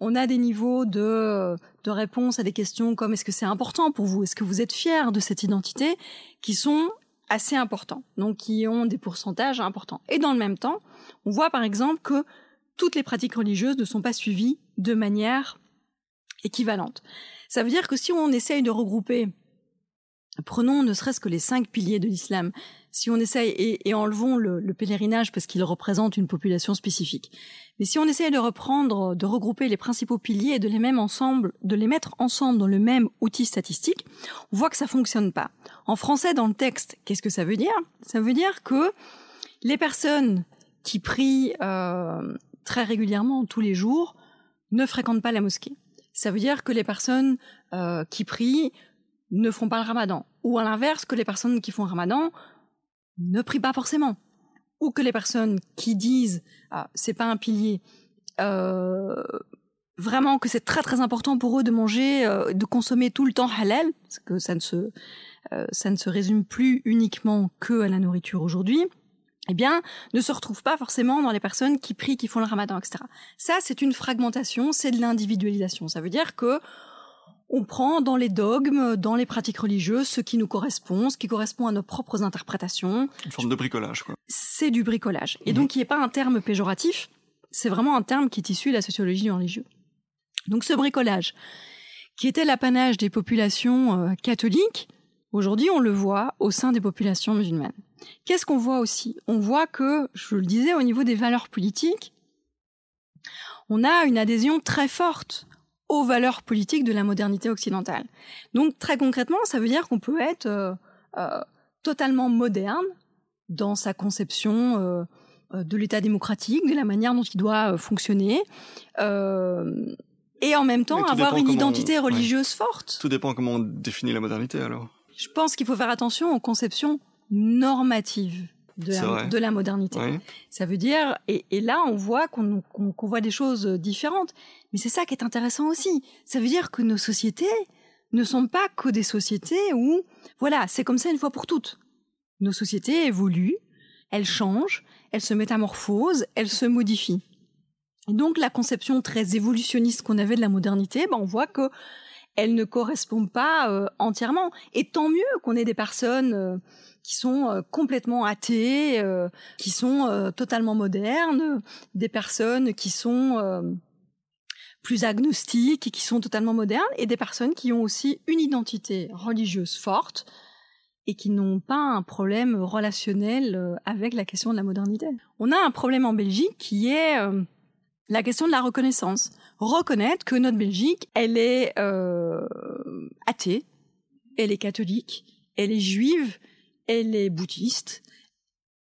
On a des niveaux de, de réponse à des questions comme est-ce que c'est important pour vous? Est-ce que vous êtes fier de cette identité? Qui sont assez importants, donc qui ont des pourcentages importants. Et dans le même temps, on voit par exemple que toutes les pratiques religieuses ne sont pas suivies de manière équivalente. Ça veut dire que si on essaye de regrouper, prenons ne serait-ce que les cinq piliers de l'islam, si on essaye, et, enlevons le, le pèlerinage parce qu'il représente une population spécifique, mais si on essaye de reprendre, de regrouper les principaux piliers et de les, ensemble, de les mettre ensemble dans le même outil statistique, on voit que ça fonctionne pas. En français, dans le texte, qu'est-ce que ça veut dire? Ça veut dire que les personnes qui prient euh, très régulièrement tous les jours ne fréquentent pas la mosquée. Ça veut dire que les personnes euh, qui prient ne font pas le ramadan. Ou à l'inverse, que les personnes qui font le ramadan ne prient pas forcément. Ou que les personnes qui disent ah, c'est pas un pilier, euh, vraiment que c'est très très important pour eux de manger, euh, de consommer tout le temps halal, parce que ça ne se, euh, ça ne se résume plus uniquement que à la nourriture aujourd'hui eh bien, ne se retrouvent pas forcément dans les personnes qui prient, qui font le ramadan, etc. Ça, c'est une fragmentation, c'est de l'individualisation. Ça veut dire que on prend dans les dogmes, dans les pratiques religieuses, ce qui nous correspond, ce qui correspond à nos propres interprétations.
Une forme de bricolage, quoi.
C'est du bricolage. Et donc, il n'est pas un terme péjoratif, c'est vraiment un terme qui est issu de la sociologie du religieux. Donc, ce bricolage, qui était l'apanage des populations euh, catholiques, aujourd'hui, on le voit au sein des populations musulmanes. Qu'est-ce qu'on voit aussi? On voit que, je le disais, au niveau des valeurs politiques, on a une adhésion très forte aux valeurs politiques de la modernité occidentale. Donc très concrètement, ça veut dire qu'on peut être euh, euh, totalement moderne dans sa conception euh, de l'État démocratique, de la manière dont il doit fonctionner, et en même temps avoir une identité religieuse forte.
Tout dépend comment on définit la modernité, alors.
Je pense qu'il faut faire attention aux conceptions normatives de la,
vrai.
de la modernité.
Oui.
Ça veut dire, et, et là on voit qu'on voit des choses différentes, mais c'est ça qui est intéressant aussi. Ça veut dire que nos sociétés ne sont pas que des sociétés où, voilà, c'est comme ça une fois pour toutes. Nos sociétés évoluent, elles changent, elles se métamorphosent, elles se modifient. Et donc la conception très évolutionniste qu'on avait de la modernité, ben, on voit que elle ne correspond pas euh, entièrement. Et tant mieux qu'on ait des personnes euh, qui sont euh, complètement athées, euh, qui sont euh, totalement modernes, des personnes qui sont plus agnostiques et qui sont totalement modernes, et des personnes qui ont aussi une identité religieuse forte et qui n'ont pas un problème relationnel avec la question de la modernité. On a un problème en Belgique qui est la question de la reconnaissance. Reconnaître que notre Belgique, elle est euh, athée, elle est catholique, elle est juive, elle est bouddhiste,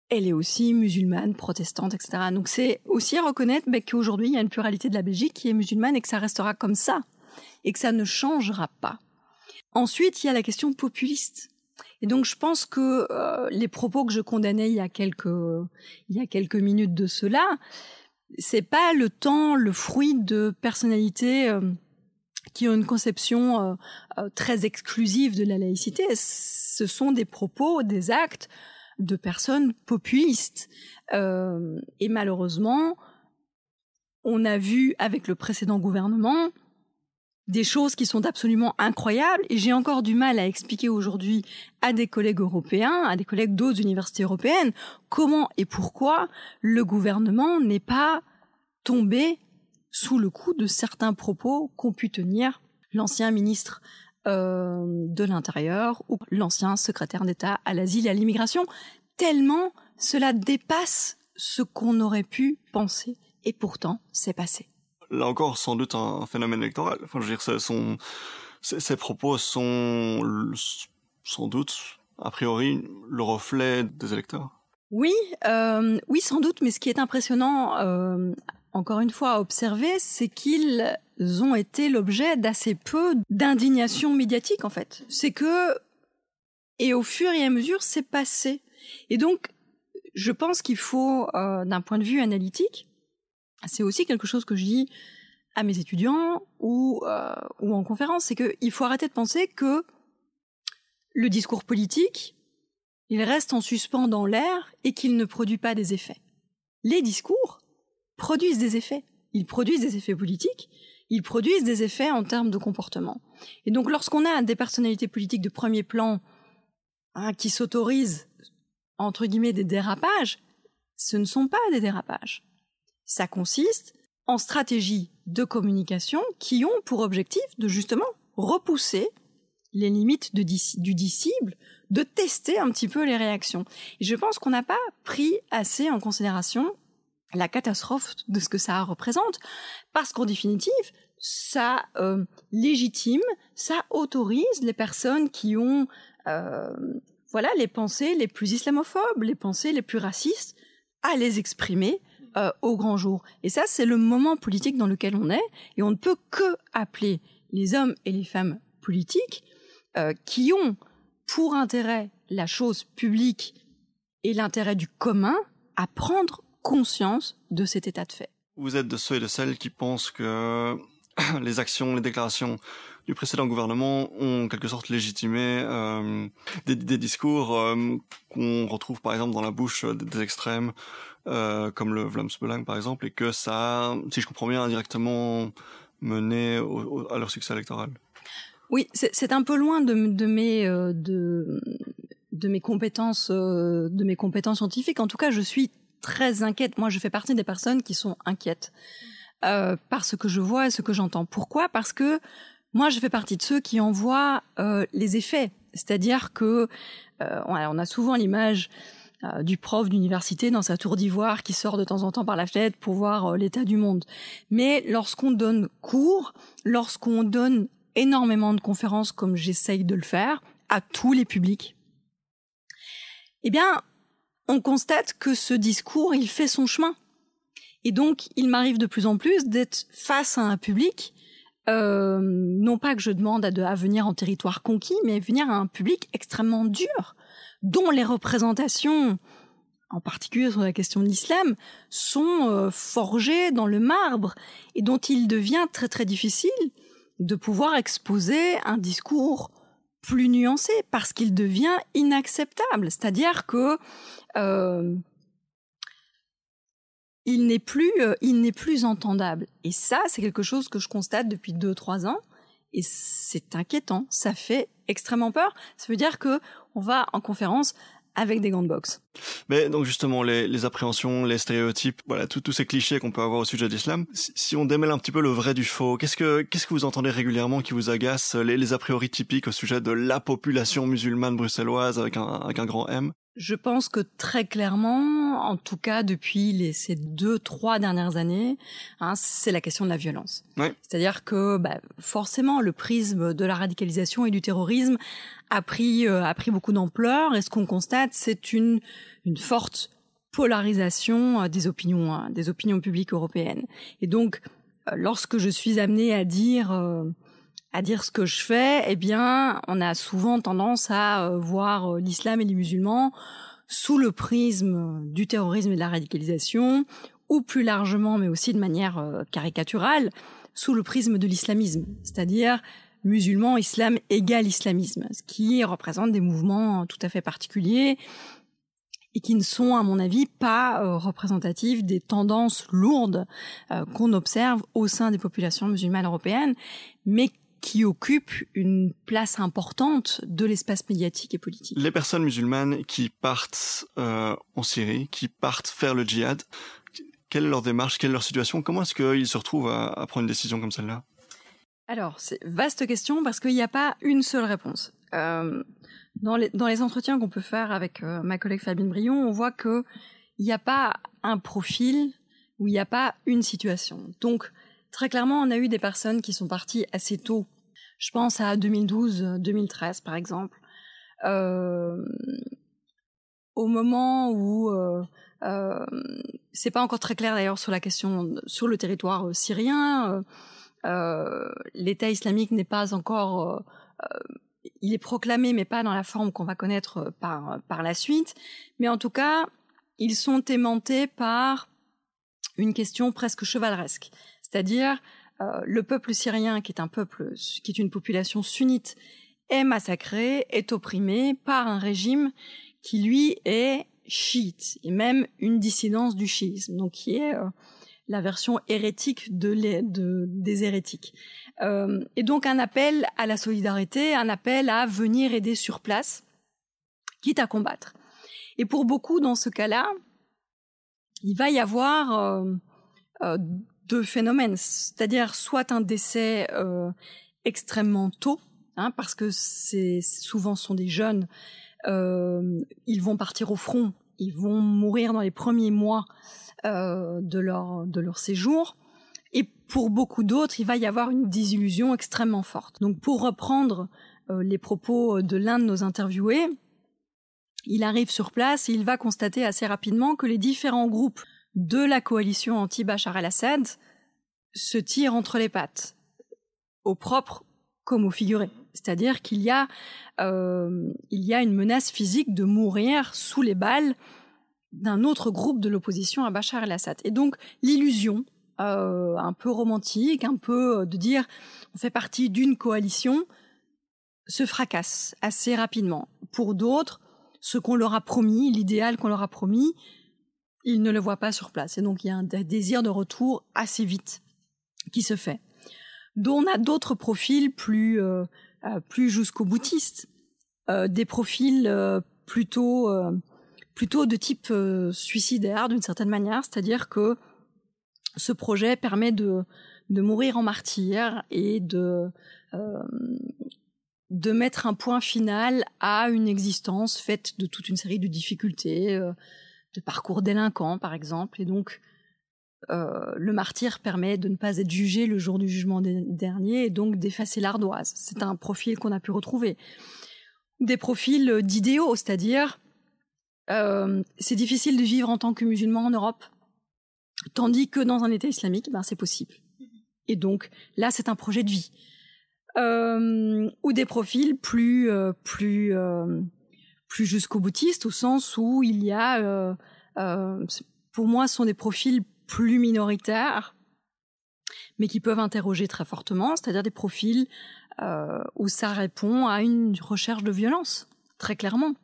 elle est aussi musulmane, protestante, etc. Donc c'est aussi reconnaître ben, qu'aujourd'hui, il y a une pluralité de la Belgique qui est musulmane et que ça restera comme ça, et que ça ne changera pas. Ensuite, il y a la question populiste. Et donc, je pense que euh, les propos que je condamnais il y a quelques, il y a quelques minutes de cela, c'est pas le temps, le fruit de personnalités euh, qui ont une conception euh, euh, très exclusive de la laïcité. Ce sont des propos, des actes de personnes populistes. Euh, et malheureusement, on a vu avec le précédent gouvernement des choses qui sont absolument incroyables et j'ai encore du mal à expliquer aujourd'hui à des collègues européens, à des collègues d'autres universités européennes, comment et pourquoi le gouvernement n'est pas tombé sous le coup de certains propos qu'ont pu tenir l'ancien ministre euh, de l'Intérieur ou l'ancien secrétaire d'État à l'asile et à l'immigration, tellement cela dépasse ce qu'on aurait pu penser et pourtant c'est passé
là encore sans doute un, phénomène électoral. Enfin, je veux dire, ces, propos sont sans doute, a priori, le reflet des électeurs.
Oui, euh, oui, sans doute. Mais ce qui est impressionnant, euh, encore une fois, à observer, c'est qu'ils ont été l'objet d'assez peu d'indignation médiatique, en fait. C'est que, et au fur et à mesure, c'est passé. Et donc, je pense qu'il faut, euh, d'un point de vue analytique, c'est aussi quelque chose que je dis à mes étudiants ou, euh, ou en conférence, c'est qu'il faut arrêter de penser que le discours politique, il reste en suspens dans l'air et qu'il ne produit pas des effets. Les discours produisent des effets. Ils produisent des effets politiques, ils produisent des effets en termes de comportement. Et donc lorsqu'on a des personnalités politiques de premier plan hein, qui s'autorisent, entre guillemets, des dérapages, ce ne sont pas des dérapages. Ça consiste en stratégies de communication qui ont pour objectif de justement repousser les limites du disciple, de tester un petit peu les réactions. Et je pense qu'on n'a pas pris assez en considération la catastrophe de ce que ça représente, parce qu'en définitive, ça euh, légitime, ça autorise les personnes qui ont euh, voilà les pensées les plus islamophobes, les pensées les plus racistes, à les exprimer euh, au grand jour. Et ça, c'est le moment politique dans lequel on est, et on ne peut que appeler les hommes et les femmes politiques qui ont pour intérêt la chose publique et l'intérêt du commun à prendre conscience de cet état de fait.
Vous êtes de ceux et de celles qui pensent que les actions, les déclarations du précédent gouvernement ont en quelque sorte légitimé euh, des, discours qu'on retrouve par exemple dans la bouche des extrêmes euh, comme le Vlaams par exemple, et que ça, si je comprends bien, indirectement mené à leur succès électoral.
Oui, c'est un peu loin de, de mes euh, de, de mes compétences euh, de mes compétences scientifiques. En tout cas, je suis très inquiète. Moi, je fais partie des personnes qui sont inquiètes euh, par ce que je vois et ce que j'entends. Pourquoi? Parce que moi, je fais partie de ceux qui en voient euh, les effets. C'est-à-dire que on a souvent l'image euh, du prof d'université dans sa tour d'ivoire qui sort de temps en temps par la fenêtre pour voir euh, l'état du monde. Mais lorsqu'on donne cours, lorsqu'on donne énormément de conférences comme j'essaye de le faire à tous les publics, eh bien, on constate que ce discours, il fait son chemin. Et donc, il m'arrive de plus en plus d'être face à un public, euh, non pas que je demande à, à venir en territoire conquis, mais venir à un public extrêmement dur, dont les représentations, en particulier sur la question de l'islam, sont euh, forgées dans le marbre et dont il devient très très difficile de pouvoir exposer un discours plus nuancé parce qu'il devient inacceptable. C'est-à-dire que euh, il n'est plus, euh, il n'est plus entendable. Et ça, c'est quelque chose que je constate depuis deux trois ans. Et c'est inquiétant. Ça fait extrêmement peur. Ça veut dire que on va en conférence avec des gants de boxe.
Mais donc justement les, les appréhensions, les stéréotypes, voilà tous ces clichés qu'on peut avoir au sujet d'islam. Si, on démêle un petit peu le vrai du faux, qu'est-ce que qu'est-ce que vous entendez régulièrement qui vous agace les, les a priori typiques au sujet de la population musulmane bruxelloise avec un, avec un grand M?
Je pense que très clairement, en tout cas depuis les, ces deux, trois dernières années, hein, c'est la question de la violence. C'est-à-dire que bah, forcément, le prisme de la radicalisation et du terrorisme a pris, euh, a pris beaucoup d'ampleur. Et ce qu'on constate, c'est une, une forte polarisation euh, des opinions, hein, des opinions publiques européennes. Et donc, euh, lorsque je suis amenée à dire à dire ce que je fais, eh bien, on a souvent tendance à voir l'islam et les musulmans sous le prisme du terrorisme et de la radicalisation, ou plus largement, mais aussi de manière caricaturale, sous le prisme de l'islamisme, c'est-à-dire musulman, islam égale islamisme, ce qui représente des mouvements tout à fait particuliers et qui ne sont, à mon avis, pas euh, représentatives des tendances lourdes euh, qu'on observe au sein des populations musulmanes européennes, mais qui occupent une place importante de l'espace médiatique et politique.
Les personnes musulmanes qui partent euh, en Syrie, qui partent faire le djihad, quelle est leur démarche, quelle est leur situation? Comment est-ce qu'ils se retrouvent à prendre une décision comme celle-là?
Alors, c'est vaste question parce qu'il n'y a pas une seule réponse. Euh, dans les, dans les entretiens qu'on peut faire avec euh, ma collègue Fabine Brion, on voit que il n'y a pas un profil où il n'y a pas une situation. Donc, très clairement, on a eu des personnes qui sont parties assez tôt. Je pense à 2012, 2013, par exemple. Euh, au moment où euh, euh, c'est pas encore très clair d'ailleurs sur la question sur le territoire syrien, l'État islamique n'est pas encore il est proclamé, mais pas dans la forme qu'on va connaître euh, par, euh, par la suite. Mais en tout cas, ils sont aimantés par une question presque chevaleresque. C'est-à-dire, euh, le peuple syrien, qui est un peuple, qui est une population sunnite, est massacré, est opprimé par un régime qui, lui, est chiite, et même une dissidence du chiisme, donc qui est euh, la version hérétique de, les, de des hérétiques. Euh, et donc un appel à la solidarité, un appel à venir aider sur place, quitte à combattre. Et pour beaucoup, dans ce cas-là, il va y avoir euh, euh, deux phénomènes, c'est-à-dire soit un décès euh, extrêmement tôt, hein, parce que souvent sont des jeunes, euh, ils vont partir au front, ils vont mourir dans les premiers mois de leur de leur séjour. Et pour beaucoup d'autres, il va y avoir une désillusion extrêmement forte. Donc, pour reprendre euh, les propos de l'un de nos interviewés, il arrive sur place et il va constater assez rapidement que les différents groupes de la coalition anti-Bachar el-Assad se tirent entre les pattes, au propre comme au figuré. C'est-à-dire qu'il y a, euh, il y a une menace physique de mourir sous les balles d'un autre groupe de l'opposition à Bachar el-Assad. Et donc l'illusion euh, un peu romantique, un peu euh, de dire on fait partie d'une coalition, se fracasse assez rapidement. Pour d'autres, ce qu'on leur a promis, l'idéal qu'on leur a promis, ils ne le voient pas sur place. Et donc il y a un désir de retour assez vite qui se fait. Dont on a d'autres profils plus euh, euh plus jusqu'au boutiste, euh, des profils euh, plutôt plutôt de type suicidaire d'une certaine manière, c'est-à-dire que ce projet permet de, de mourir en martyr et de, euh, de mettre un point final à une existence faite de toute une série de difficultés, euh, de parcours délinquants par exemple. Et donc, euh, le martyr permet de ne pas être jugé le jour du jugement dernier et donc d'effacer l'ardoise. C'est un profil qu'on a pu retrouver. Des profils d'idéaux, c'est-à-dire euh, c'est difficile de vivre en tant que musulman en Europe Tandis que dans un État islamique, ben, c'est possible. Et donc là, c'est un projet de vie. Euh, ou des profils plus euh, plus euh, plus jusqu'au boutiste au sens où il y a euh, pour moi ce sont des profils plus minoritaires mais qui peuvent interroger très fortement c'est-à-dire des profils où ça répond à une recherche de violence très clairement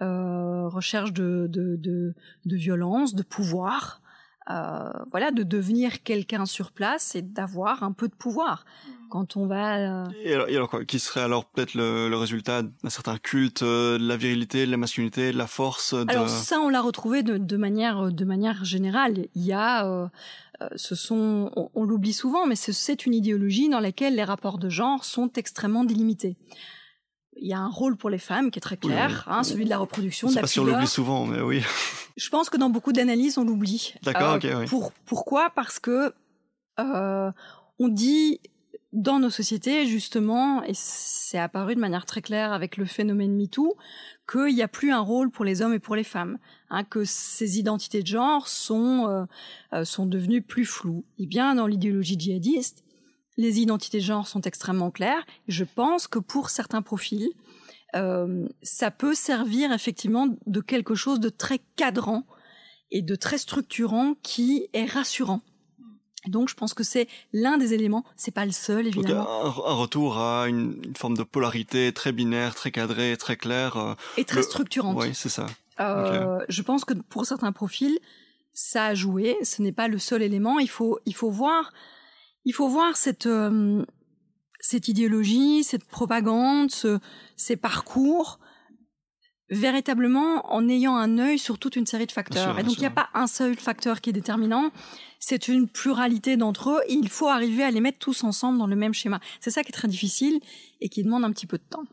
recherche de, de, de, de violence de pouvoir euh, voilà, de devenir quelqu'un sur place et d'avoir un peu de pouvoir mmh. quand on va.
Euh... Et, alors, et alors quoi, qui serait alors peut-être le, le, résultat d'un certain culte euh, de la virilité, de la masculinité, de la force. De...
Alors ça, on l'a retrouvé de, de, manière de manière générale. Il y a, euh, euh ce sont, on, on l'oublie souvent, mais c'est une idéologie dans laquelle les rapports de genre sont extrêmement délimités il y a un rôle pour les femmes qui est très clair, oui, oui. Hein, celui de la reproduction.
C'est pas si on l'oublie souvent, mais oui.
Je pense que dans beaucoup d'analyses, on l'oublie.
D'accord, euh, ok, oui.
Pour, pourquoi? Parce que euh, on dit dans nos sociétés, justement, et c'est apparu de manière très claire avec le phénomène MeToo, qu'il n'y a plus un rôle pour les hommes et pour les femmes, hein, que ces identités de genre sont, euh, sont devenues plus floues. Et bien, dans l'idéologie djihadiste, les identités de genre sont extrêmement claires. Je pense que pour certains profils, euh, ça peut servir effectivement de quelque chose de très cadrant et de très structurant qui est rassurant. Donc, je pense que c'est l'un des éléments. C'est pas le seul, évidemment.
Donc, un, un, retour à une, une, forme de polarité très binaire, très cadrée, très claire. Euh,
et très le... structurante.
Oui, c'est ça.
Euh, Je pense que pour certains profils, ça a joué. Ce n'est pas le seul élément. Il faut, il faut voir, il faut voir cette, euh, cette idéologie, cette propagande, ce, ces parcours véritablement en ayant un œil sur toute une série de facteurs.
Sûr,
et donc il n'y a pas un seul facteur qui est déterminant, c'est une pluralité d'entre eux et il faut arriver à les mettre tous ensemble dans le même schéma. C'est ça qui est très difficile et qui demande un petit peu de temps.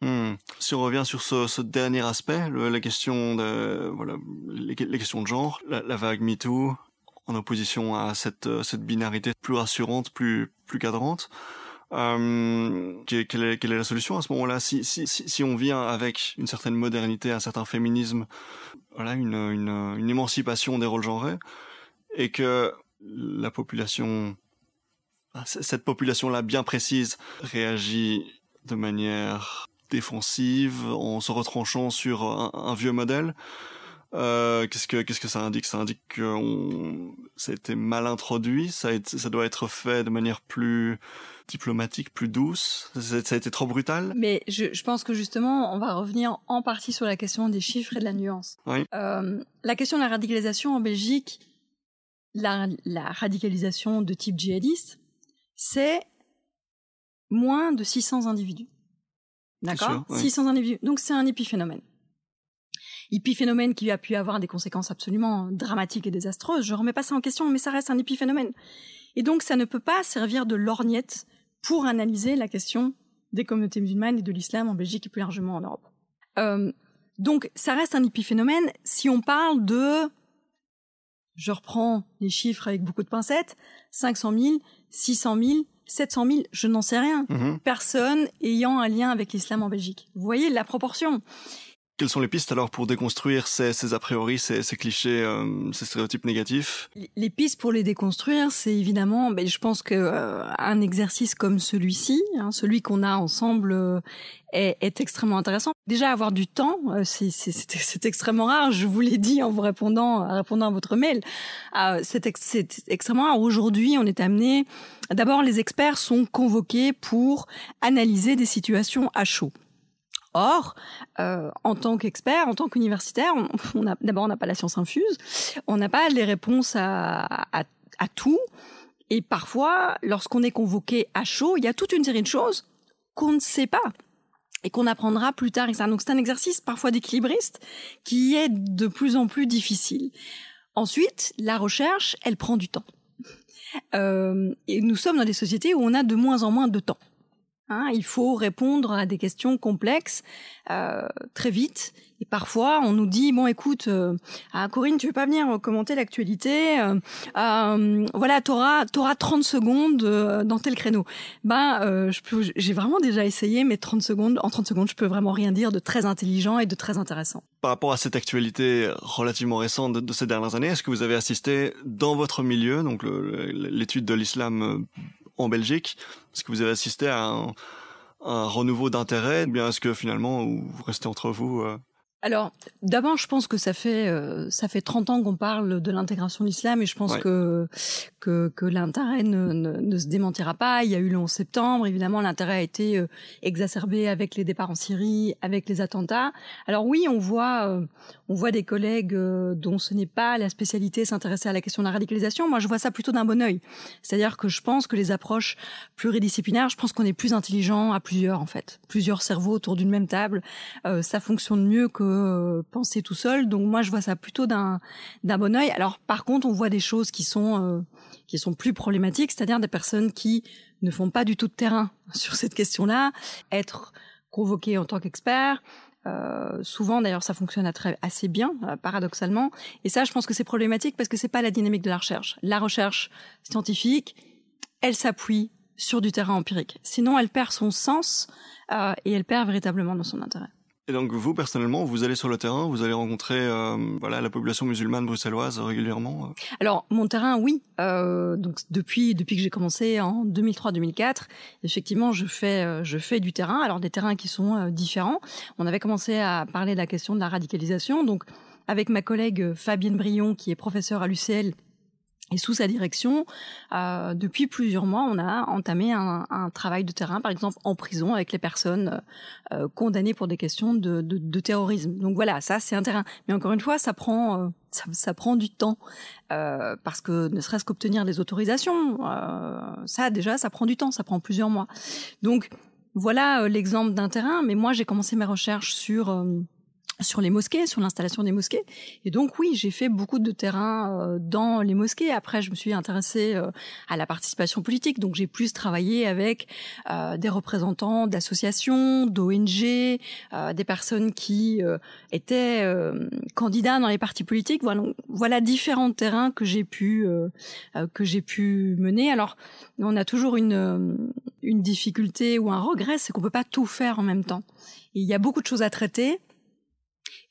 Hmm. Si on revient sur ce, ce dernier aspect, le, la question de voilà les, les questions de genre, la, la, vague MeToo en opposition à cette cette binarité plus rassurante, plus plus cadrante. Euh, quelle, est, quelle est la solution à ce moment-là? Si, si, si, si, on vient avec une certaine modernité, un certain féminisme, voilà, une, une, une émancipation des rôles genrés, et que la population, cette population-là bien précise, réagit de manière défensive en se retranchant sur un vieux modèle. Euh, qu'est-ce que qu'est-ce que ça indique? Ça indique que on... ça a été mal introduit. Ça, a été, ça doit être fait de manière plus diplomatique, plus douce. Ça, ça a été trop brutal.
Mais je, je, pense que justement, on va revenir en partie sur la question des chiffres et de la nuance.
Oui.
Euh, la question de la radicalisation en Belgique, la, la radicalisation de type djihadiste, c'est moins de 600 individus. D'accord?
oui.
600 individus. Donc c'est un épiphénomène. Épiphénomène qui a pu avoir des conséquences absolument dramatiques et désastreuses. Je remets pas ça en question, mais ça reste un épiphénomène. Et donc ça ne peut pas servir de lorgnette pour analyser la question des communautés musulmanes et de l'islam en Belgique et plus largement en Europe. Euh, donc ça reste un épiphénomène. Si on parle de, je reprends les chiffres avec beaucoup de pincettes, 500 000, 600 000, 700 000, je n'en sais rien.
Mm -hmm.
Personne ayant un lien avec l'islam en Belgique. Vous voyez la proportion.
Quelles sont les pistes alors pour déconstruire ces, ces a priori, ces, ces clichés, euh, ces stéréotypes négatifs?
Les pistes pour les déconstruire, c'est évidemment, ben, je pense que euh, un exercice comme celui-ci, hein, celui qu'on a ensemble, euh, est, est, extrêmement intéressant. Déjà avoir du temps, euh, c'est extrêmement rare. Je vous l'ai dit en vous répondant, en répondant à votre mail. Euh, c'est ex extrêmement rare. Aujourd'hui, on est amené. D'abord, les experts sont convoqués pour analyser des situations à chaud. Or, euh, en tant qu'expert, en tant qu'universitaire, on, on d'abord on n'a pas la science infuse, on n'a pas les réponses à, à, à tout, et parfois, lorsqu'on est convoqué à chaud, il y a toute une série de choses qu'on ne sait pas et qu'on apprendra plus tard. Et Donc c'est un exercice parfois d'équilibriste qui est de plus en plus difficile. Ensuite, la recherche, elle prend du temps. Euh, et nous sommes dans des sociétés où on a de moins en moins de temps. Hein, il faut répondre à des questions complexes euh, très vite. Et parfois, on nous dit bon, écoute, euh, ah, Corinne, tu veux pas venir commenter l'actualité euh, euh, Voilà, t'auras t'auras 30 secondes euh, dans tel créneau. Ben, euh, j'ai vraiment déjà essayé, mais 30 secondes, en 30 secondes, je peux vraiment rien dire de très intelligent et de très intéressant.
Par rapport à cette actualité relativement récente de ces dernières années, est-ce que vous avez assisté dans votre milieu, donc l'étude de l'islam en Belgique Est-ce que vous avez assisté à un, renouveau d'intérêt bien est-ce que finalement vous restez entre vous euh...
Alors, d'abord, je pense que ça fait euh, ça fait 30 ans qu'on parle de l'intégration de l'islam et je pense
ouais.
que que, que l'intérêt ne, ne, ne, se démentira pas. Il y a eu le 11 septembre, évidemment, l'intérêt a été euh, exacerbé avec les départs en Syrie, avec les attentats. Alors oui, on voit euh, on voit des collègues euh, dont ce n'est pas la spécialité s'intéresser à la question de la radicalisation. Moi, je vois ça plutôt d'un bon œil. C'est-à-dire que je pense que les approches pluridisciplinaires, je pense qu'on est plus intelligent à plusieurs en fait, plusieurs cerveaux autour d'une même table, euh, ça fonctionne mieux que euh, penser tout seul. Donc moi, je vois ça plutôt d'un d'un bon œil. Alors par contre, on voit des choses qui sont euh, qui sont plus problématiques, c'est-à-dire des personnes qui ne font pas du tout de terrain sur cette question-là, être convoquées en tant qu'experts. Euh, souvent, d'ailleurs, ça fonctionne très, assez bien, euh, paradoxalement. Et ça, je pense que c'est problématique parce que c'est pas la dynamique de la recherche. La recherche scientifique, elle s'appuie sur du terrain empirique. Sinon, elle perd son sens euh, et elle perd véritablement dans son intérêt.
Et donc vous personnellement, vous allez sur le terrain, vous allez rencontrer euh, voilà la population musulmane bruxelloise régulièrement. euh
Alors mon terrain, oui. Euh, donc depuis depuis que j'ai commencé en 2003-2004, effectivement, je fais euh, je fais du terrain. Alors des terrains qui sont euh, différents. On avait commencé à parler de la question de la radicalisation. Donc avec ma collègue Fabienne Brion, qui est professeure à l'UCL Et sous sa direction, euh, depuis plusieurs mois, on a entamé un, un, travail de terrain, par exemple en prison, avec les personnes euh, condamnées pour des questions de, de, de, terrorisme. Donc voilà, ça c'est un terrain. Mais encore une fois, ça prend, euh, ça, ça, prend du temps, euh, parce que ne serait-ce qu'obtenir les autorisations, euh, ça déjà, ça prend du temps, ça prend plusieurs mois. Donc voilà l'exemple d'un terrain. Mais moi, j'ai commencé mes recherches sur sur les mosquées, sur l'installation des mosquées. Et donc oui, j'ai fait beaucoup de terrain euh, dans les mosquées. Après, je me suis intéressée euh, à la participation politique. Donc j'ai plus travaillé avec euh, des représentants d'associations, d'ONG, euh, des personnes qui euh, étaient candidats dans les partis politiques. Voilà, voilà différents terrains que j'ai pu que j'ai pu mener. Alors, on a toujours une une difficulté ou un regret, c'est qu'on peut pas tout faire en même temps. il y a beaucoup de choses à traiter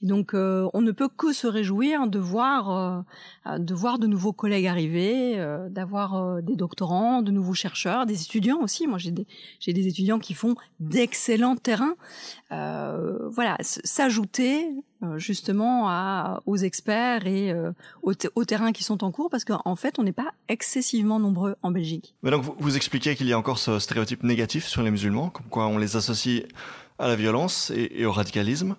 donc, euh, on ne peut que se réjouir de voir, euh, de voir de nouveaux collègues arriver, euh, d'avoir des doctorants, de nouveaux chercheurs, des étudiants aussi. Moi, j'ai des, j'ai des étudiants qui font d'excellents terrains. voilà, s'ajouter justement à, aux experts et aux, aux, terrains qui sont en cours, parce qu'en fait, on n'est pas excessivement nombreux en Belgique.
Mais donc, vous, expliquez qu'il y a encore ce stéréotype négatif sur les musulmans, comme quoi on les associe à la violence et, et au radicalisme.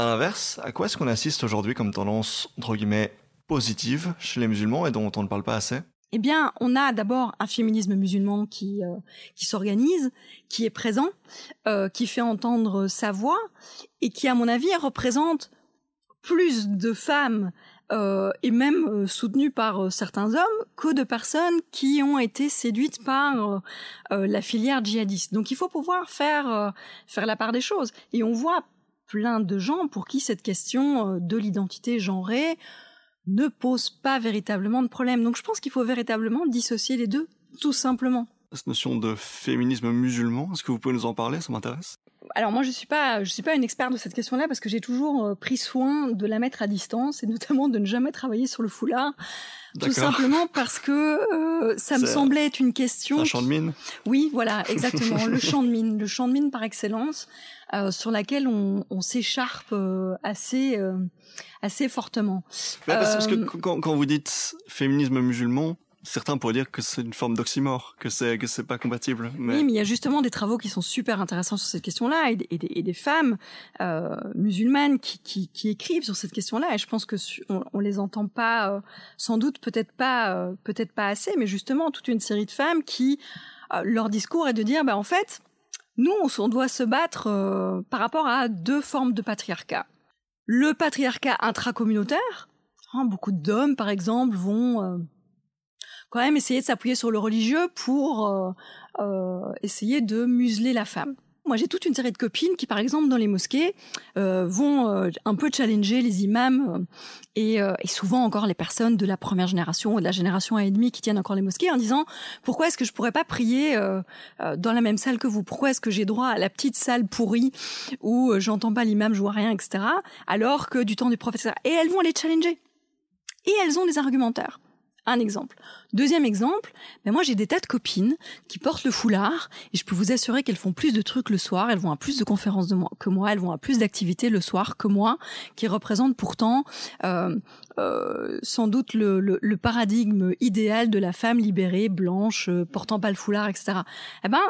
À l'inverse, à quoi est-ce qu'on assiste aujourd'hui comme tendance, entre guillemets, positive chez les musulmans et dont on ne parle pas assez?
Eh bien, on a d'abord un féminisme musulman qui euh, qui s'organise, qui est présent, euh, qui fait entendre sa voix et qui, à mon avis, représente plus de femmes euh, et même euh, soutenu par certains hommes que de personnes qui ont été séduites par la filière djihadiste. Donc, il faut pouvoir faire faire la part des choses. Et on voit plein de gens pour qui cette question euh, de l'identité genrée ne pose pas véritablement de problème. Donc je pense qu'il faut véritablement dissocier les deux, tout simplement.
Cette notion de féminisme musulman, est-ce que vous pouvez nous en parler? Ça m'intéresse.
Alors moi je suis pas je suis pas une experte de cette question-là parce que j'ai toujours euh, pris soin de la mettre à distance et notamment de ne jamais travailler sur le foulard tout simplement parce que euh, ça me semblait être une question.
Un champ de mine?
Oui, voilà, exactement, le champ de mine, le champ de mine par excellence, euh, sur laquelle on, on s'écharpe euh, assez, assez fortement.
parce que quand, quand vous dites féminisme musulman, certains pourraient dire que c'est une forme d'oxymore, que c'est que c'est pas compatible.
Mais... Oui, mais il y a justement des travaux qui sont super intéressants sur cette question-là et, et, et, des femmes euh, musulmanes qui, qui, qui, écrivent sur cette question-là. Et je pense que on, on les entend pas, euh, sans doute, peut-être pas, euh, peut-être pas assez, mais justement toute une série de femmes qui euh, leur discours est de dire, bah en fait, nous on, doit se battre euh, par rapport à deux formes de patriarcat. Le patriarcat intracommunautaire. Hein, beaucoup d'hommes, par exemple, vont quand même essayer de s'appuyer sur le religieux pour euh, euh, essayer de museler la femme. Moi, j'ai toute une série de copines qui, par exemple, dans les mosquées, euh, vont euh, un peu challenger les imams euh, et, euh, souvent encore les personnes de la première génération ou de la génération et demie qui tiennent encore les mosquées en disant pourquoi est-ce que je pourrais pas prier dans la même salle que vous? Pourquoi est-ce que j'ai droit à la petite salle pourrie où j'entends pas l'imam, je vois rien, etc. Alors que du temps du prophète, et elles vont les challenger. Et elles ont des argumentaires. Un exemple. Deuxième exemple, ben moi j'ai des tas de copines qui portent le foulard et je peux vous assurer qu'elles font plus de trucs le soir, elles vont à plus de conférences que moi, elles vont à plus d'activités le soir que moi, qui représentent pourtant euh, euh, sans doute le, le, le, paradigme idéal de la femme libérée, blanche, euh, portant pas le foulard, etc. Eh ben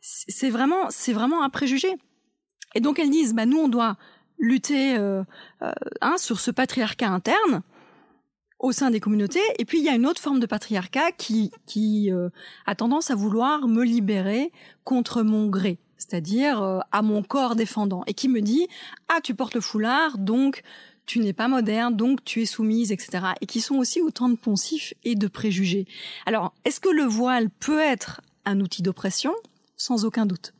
c'est vraiment c'est vraiment un préjugé. Et donc elles disent, bah nous on doit lutter euh, euh, hein, sur ce patriarcat interne au sein des communautés. Et puis il y a une autre forme de patriarcat qui, qui euh, a tendance à vouloir me libérer contre mon gré, c'est-à-dire euh, à mon corps défendant, et qui me dit ah tu portes le foulard donc tu n'es pas moderne, donc tu es soumise, etc. Et qui sont aussi autant de poncifs et de préjugés. Alors, est-ce que le voile peut être un outil d'oppression? Sans aucun doute.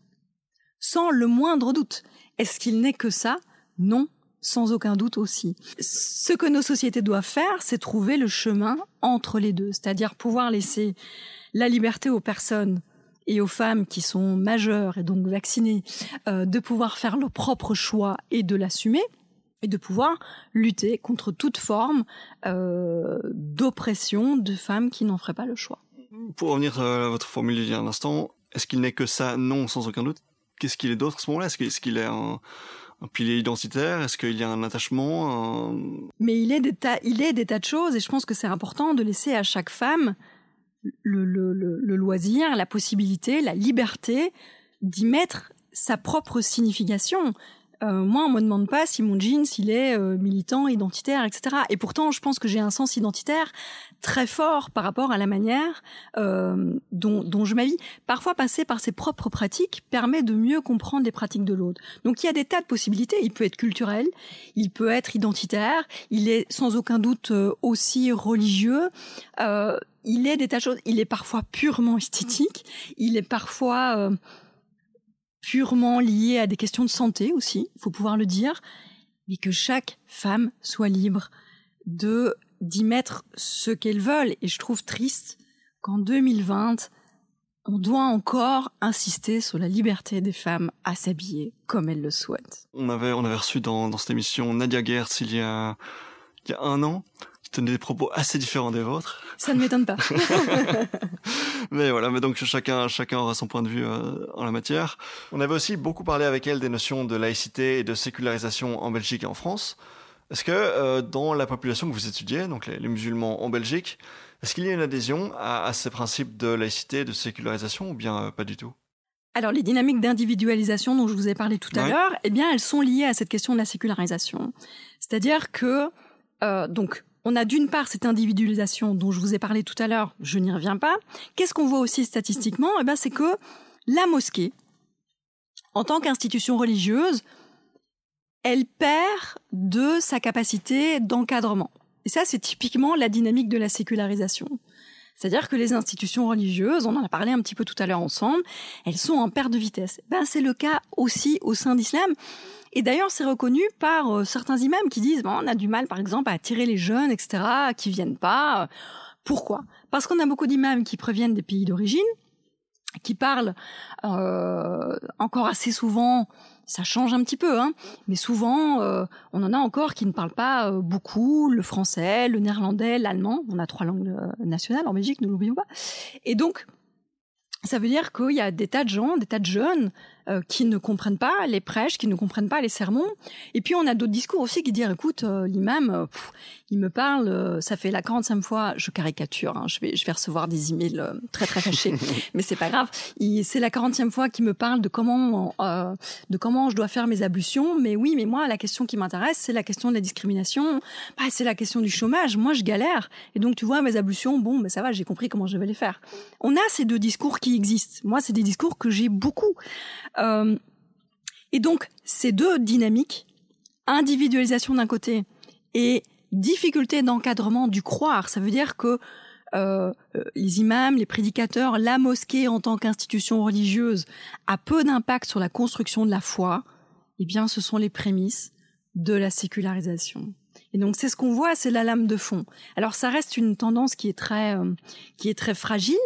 Sans le moindre doute. Est-ce qu'il n'est que ça? Non, sans aucun doute aussi. Ce que nos sociétés doivent faire, c'est trouver le chemin entre les deux, c'est-à-dire pouvoir laisser la liberté aux personnes et aux femmes qui sont majeures et donc vaccinées euh, de pouvoir faire leur propre choix et de l'assumer et de pouvoir lutter contre toute forme euh, d'oppression de femmes qui n'en feraient pas le choix.
Pour revenir euh, à votre formule il y a un instant, est-ce qu'il n'est que ça? Non, sans aucun doute. Qu'est-ce qu'il est d'autre à ce moment-là? Est-ce qu'il est un un pilier identitaire Est-ce qu'il y a un attachement
Mais il est, des tas, il est des tas de choses et je pense que c'est important de laisser à chaque femme le, loisir, la possibilité, la liberté d'y mettre sa propre signification. Euh, moi, on me demande pas si mon jean, s'il est euh, militant, identitaire, etc. Et pourtant, je pense que j'ai un sens identitaire très fort par rapport à la manière euh, dont, dont je m'habille. Parfois, passer par ses propres pratiques permet de mieux comprendre les pratiques de l'autre. Donc, il y a des tas de possibilités. Il peut être culturel, il peut être identitaire, il est sans aucun doute euh, aussi religieux. Euh, il est des tas de choses. Il est parfois purement esthétique. Il est parfois purement lié à des questions de santé aussi, il faut pouvoir le dire, mais que chaque femme soit libre de d'y mettre ce qu'elle veut. Et je trouve triste qu'en 2020, on doit encore insister sur la liberté des femmes à s'habiller comme elles le souhaitent.
On avait, on avait reçu dans, dans cette émission Nadia Gertz il y a, il y a un an, tenait des propos assez différents des vôtres.
Ça ne m'étonne pas.
mais voilà, mais donc chacun, chacun aura son point de vue euh, en la matière. On avait aussi beaucoup parlé avec elle des notions de laïcité et de sécularisation en Belgique et en France. Est-ce que euh, dans la population que vous étudiez, donc les, musulmans en Belgique, est-ce qu'il y a une adhésion à, ces principes de laïcité et de sécularisation ou bien euh, pas du tout?
Alors les dynamiques d'individualisation dont je vous ai parlé tout à l'heure, eh bien elles sont liées à cette question de la sécularisation. C'est-à-dire que donc on a d'une part cette individualisation dont je vous ai parlé tout à l'heure, je n'y reviens pas. Qu'est-ce qu'on voit aussi statistiquement? Eh ben, c'est que la mosquée, en tant qu'institution religieuse, elle perd de sa capacité d'encadrement. Et ça, c'est typiquement la dynamique de la sécularisation. C'est-à-dire que les institutions religieuses, on en a parlé un petit peu tout à l'heure ensemble, elles sont en perte de vitesse. Ben, c'est le cas aussi au sein d'islam. Et d'ailleurs, c'est reconnu par euh, certains imams qui disent, bon, on a du mal, par exemple, à attirer les jeunes, etc., qui viennent pas. Pourquoi? Parce qu'on a beaucoup d'imams qui proviennent des pays d'origine, qui parlent euh, encore assez souvent, ça change un petit peu, hein, mais souvent, euh, on en a encore qui ne parlent pas euh, beaucoup le français, le néerlandais, l'allemand. On a trois langues nationales en Belgique, ne l'oublions pas. Et donc, ça veut dire qu'il y a des tas de gens, des tas de jeunes euh, qui ne comprennent pas les prêches, qui ne comprennent pas les sermons. Et puis on a d'autres discours aussi qui disent écoute, euh, l'imam, euh, il me parle, ça fait la 45e fois, je caricature, hein, je vais je vais recevoir des emails très très fâchés, mais c'est pas grave. C'est la 40e fois qu'il me parle de comment de comment je dois faire mes ablutions. Mais oui, mais moi la question qui m'intéresse, c'est la question de la discrimination, bah, c'est la question du chômage. Moi je galère, et donc tu vois mes ablutions, bon, mais ça va, j'ai compris comment je vais les faire. On a ces deux discours qui existent. Moi, c'est des discours que j'ai beaucoup. Euh, et donc, ces deux dynamiques, individualisation d'un côté et difficulté d'encadrement du croire, ça veut dire que euh, euh, les imams, les prédicateurs, la mosquée en tant qu'institution religieuse a peu d'impact sur la construction de la foi, eh bien, ce sont les prémices de la sécularisation. Et donc, c'est ce qu'on voit, c'est la lame de fond. Alors, ça reste une tendance qui est très, qui est très fragile,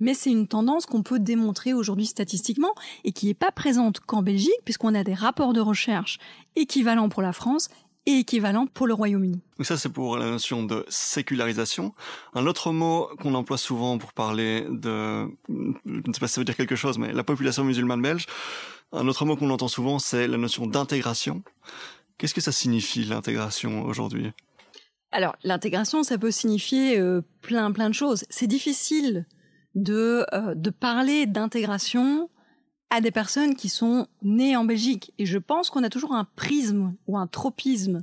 mais c'est une tendance qu'on peut démontrer aujourd'hui statistiquement et qui n'est pas présente qu'en Belgique, puisqu'on a des rapports de recherche équivalents pour la France et équivalents pour le Royaume-Uni.
Donc ça, c'est pour la notion de sécularisation. Un autre mot qu'on emploie souvent pour parler de, je ne sais pas si ça veut dire quelque chose, mais la population musulmane belge, un autre mot qu'on entend souvent, c'est la notion d'intégration. Qu'est-ce que ça signifie l'intégration aujourd'hui?
Alors, l'intégration, ça peut signifier euh, plein plein de choses. C'est difficile de, euh, de parler d'intégration à des personnes qui sont nées en Belgique. Et je pense qu'on a toujours un prisme ou un tropisme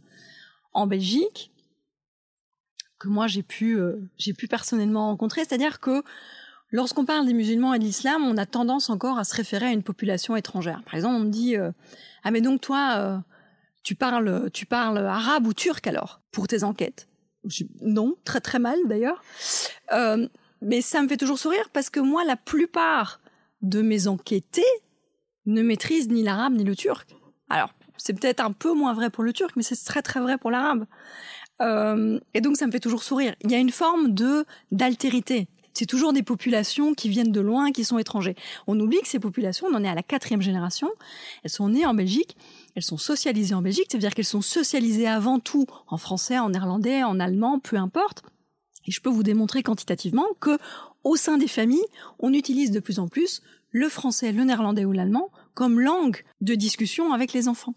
en Belgique que moi j'ai pu, euh, j'ai pu personnellement rencontrer. C'est-à-dire que lorsqu'on parle des musulmans et de l'islam, on a tendance encore à se référer à une population étrangère. Par exemple, on me dit euh, ah mais donc toi tu parles tu parles arabe ou turc alors pour tes enquêtes? Non, très très mal d'ailleurs mais ça me fait toujours sourire parce que moi, la plupart de mes enquêtés ne maîtrisent ni l'arabe ni le turc. Alors, c'est peut-être un peu moins vrai pour le turc, mais c'est très très vrai pour l'arabe. Euh, et donc, ça me fait toujours sourire. Il y a une forme de d'altérité. C'est toujours des populations qui viennent de loin, qui sont étrangers. On oublie que ces populations, on en est à la quatrième génération. Elles sont nées en Belgique, elles sont socialisées en Belgique, c'est-à-dire qu'elles sont socialisées avant tout en français, en néerlandais, en allemand, peu importe. Et je peux vous démontrer quantitativement que, au sein des familles, on utilise de plus en plus le français, le néerlandais ou l'allemand comme langue de discussion avec les enfants.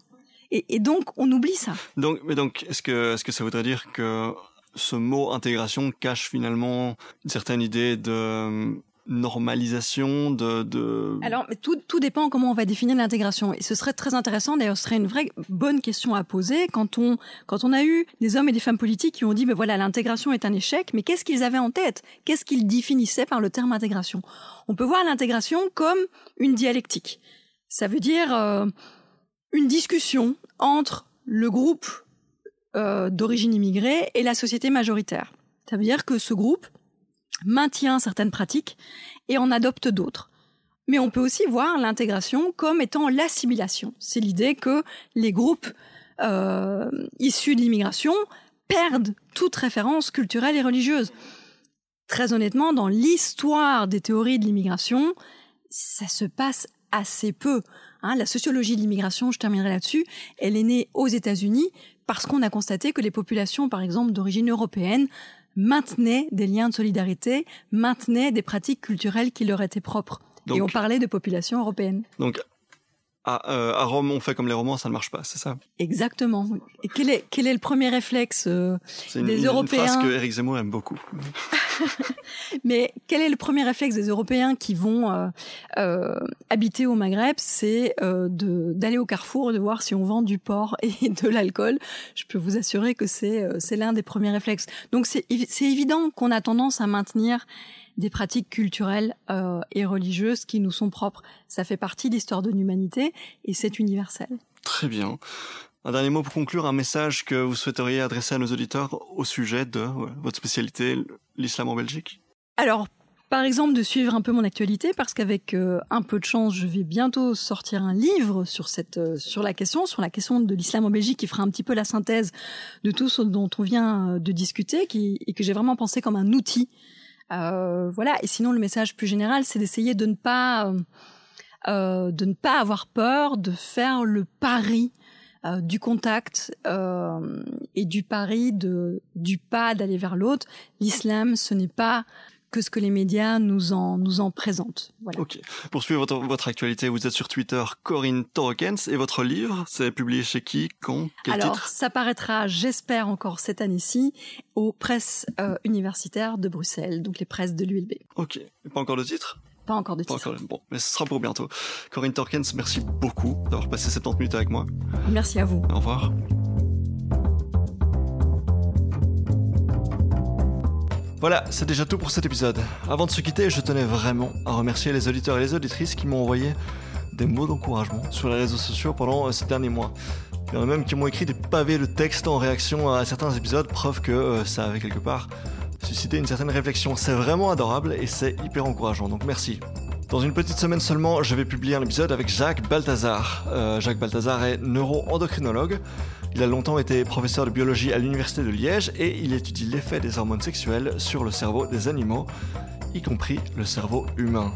Et, donc, on oublie ça.
Mais donc, est-ce que, est-ce que ça voudrait dire que ce mot intégration cache finalement une certaine idée de normalisation de.
Alors, tout, tout dépend comment on va définir l'intégration. Et ce serait très intéressant, d'ailleurs, ce serait une vraie bonne question à poser quand on, quand on a eu des hommes et des femmes politiques qui ont dit, mais voilà, l'intégration est un échec, mais qu'est-ce qu'ils avaient en tête? Qu'est-ce qu'ils définissaient par le terme intégration? On peut voir l'intégration comme une dialectique. Ça veut dire euh, une discussion entre le groupe euh, d'origine immigrée et la société majoritaire. Ça veut dire que ce groupe maintient certaines pratiques et en adopte d'autres. Mais on peut aussi voir l'intégration comme étant l'assimilation. C'est l'idée que les groupes euh, issus de l'immigration perdent toute référence culturelle et religieuse. Très honnêtement, dans l'histoire des théories de l'immigration, ça se passe assez peu. Hein. la sociologie de l'immigration, je terminerai là-dessus, elle est née aux États-Unis parce qu'on a constaté que les populations, par exemple, d'origine européenne, maintenaient des liens de solidarité, maintenaient des pratiques culturelles qui leur étaient propres. et on parlait de population européenne.
Donc euh, à, Rome, on fait comme les Romains, ça ne marche pas, c'est ça?
Exactement. Et quel est, quel est le premier réflexe euh, des Européens
C'est une phrase que Eric Zemmour aime beaucoup.
Mais quel est le premier réflexe des Européens qui vont euh, habiter au Maghreb? C'est d'aller au carrefour et de voir si on vend du porc et de l'alcool. Je peux vous assurer que c'est l'un des premiers réflexes. Donc c'est évident qu'on a tendance à maintenir des pratiques culturelles euh, et religieuses qui nous sont propres. Ça fait partie de l'histoire de l'humanité et c'est universel.
Très bien. Un dernier mot pour conclure, un message que vous souhaiteriez adresser à nos auditeurs au sujet de votre spécialité, l'islam en Belgique?
Alors, par exemple, de suivre un peu mon actualité, parce qu'avec euh, un peu de chance, je vais bientôt sortir un livre sur cette, euh, sur la question, sur la question de l'islam en Belgique, qui fera un petit peu la synthèse de tout ce dont on vient de discuter, qui, et que j'ai vraiment pensé comme un outil voilà. Et sinon, le message plus général, c'est d'essayer de ne pas euh, de ne pas avoir peur de faire le pari euh, du contact et du pari de du pas d'aller vers l'autre. L'islam, ce n'est pas que ce que les médias nous en, nous en présentent. Voilà.
Ok. Pour suivre votre, votre, actualité, vous êtes sur Twitter Corinne Torokens et votre livre, c'est publié chez qui, quand, quel
Alors, ça paraîtra, j'espère encore cette année-ci, aux presses euh, universitaires de Bruxelles, donc les presses de l'ULB.
Ok. pas encore de titre?
Pas encore de titre.
Bon, mais ce sera pour bientôt. Corinne Torkens, merci beaucoup d'avoir passé 70 minutes avec moi.
Merci à vous.
Au revoir. Voilà, c'est déjà tout pour cet épisode. Avant de se quitter, je tenais vraiment à remercier les auditeurs et les auditrices qui m'ont envoyé des mots d'encouragement sur les réseaux sociaux pendant euh, ces derniers mois. Il y en a même qui m'ont écrit des pavés de texte en réaction à certains épisodes, preuve que euh, ça avait quelque part suscité une certaine réflexion. C'est vraiment adorable et c'est hyper encourageant, donc merci. Dans une petite semaine seulement, je vais publier un épisode avec Jacques Balthazar. Euh, Jacques Balthazar est neuro-endocrinologue. Il a longtemps été professeur de biologie à l'université de Liège et il étudie l'effet des hormones sexuelles sur le cerveau des animaux, y compris le cerveau humain.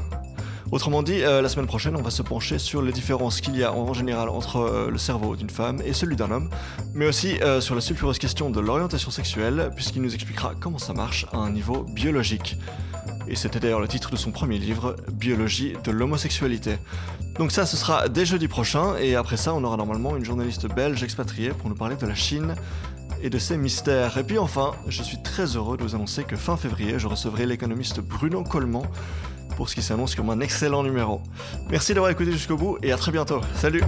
Autrement dit, euh, la semaine prochaine, on va se pencher sur les différences qu'il y a en général entre euh, le cerveau d'une femme et celui d'un homme, mais aussi euh, sur la sulfureuse question de l'orientation sexuelle, puisqu'il nous expliquera comment ça marche à un niveau biologique. Et c'était d'ailleurs le titre de son premier livre, Biologie de l'homosexualité. Donc ça, ce sera dès jeudi prochain, et après ça, on aura normalement une journaliste belge expatriée pour nous parler de la Chine et de ses mystères. Et puis enfin, je suis très heureux de vous annoncer que fin février, je recevrai l'économiste Bruno Coleman pour ce qui s'annonce comme un excellent numéro. Merci d'avoir écouté jusqu'au bout et à très bientôt. Salut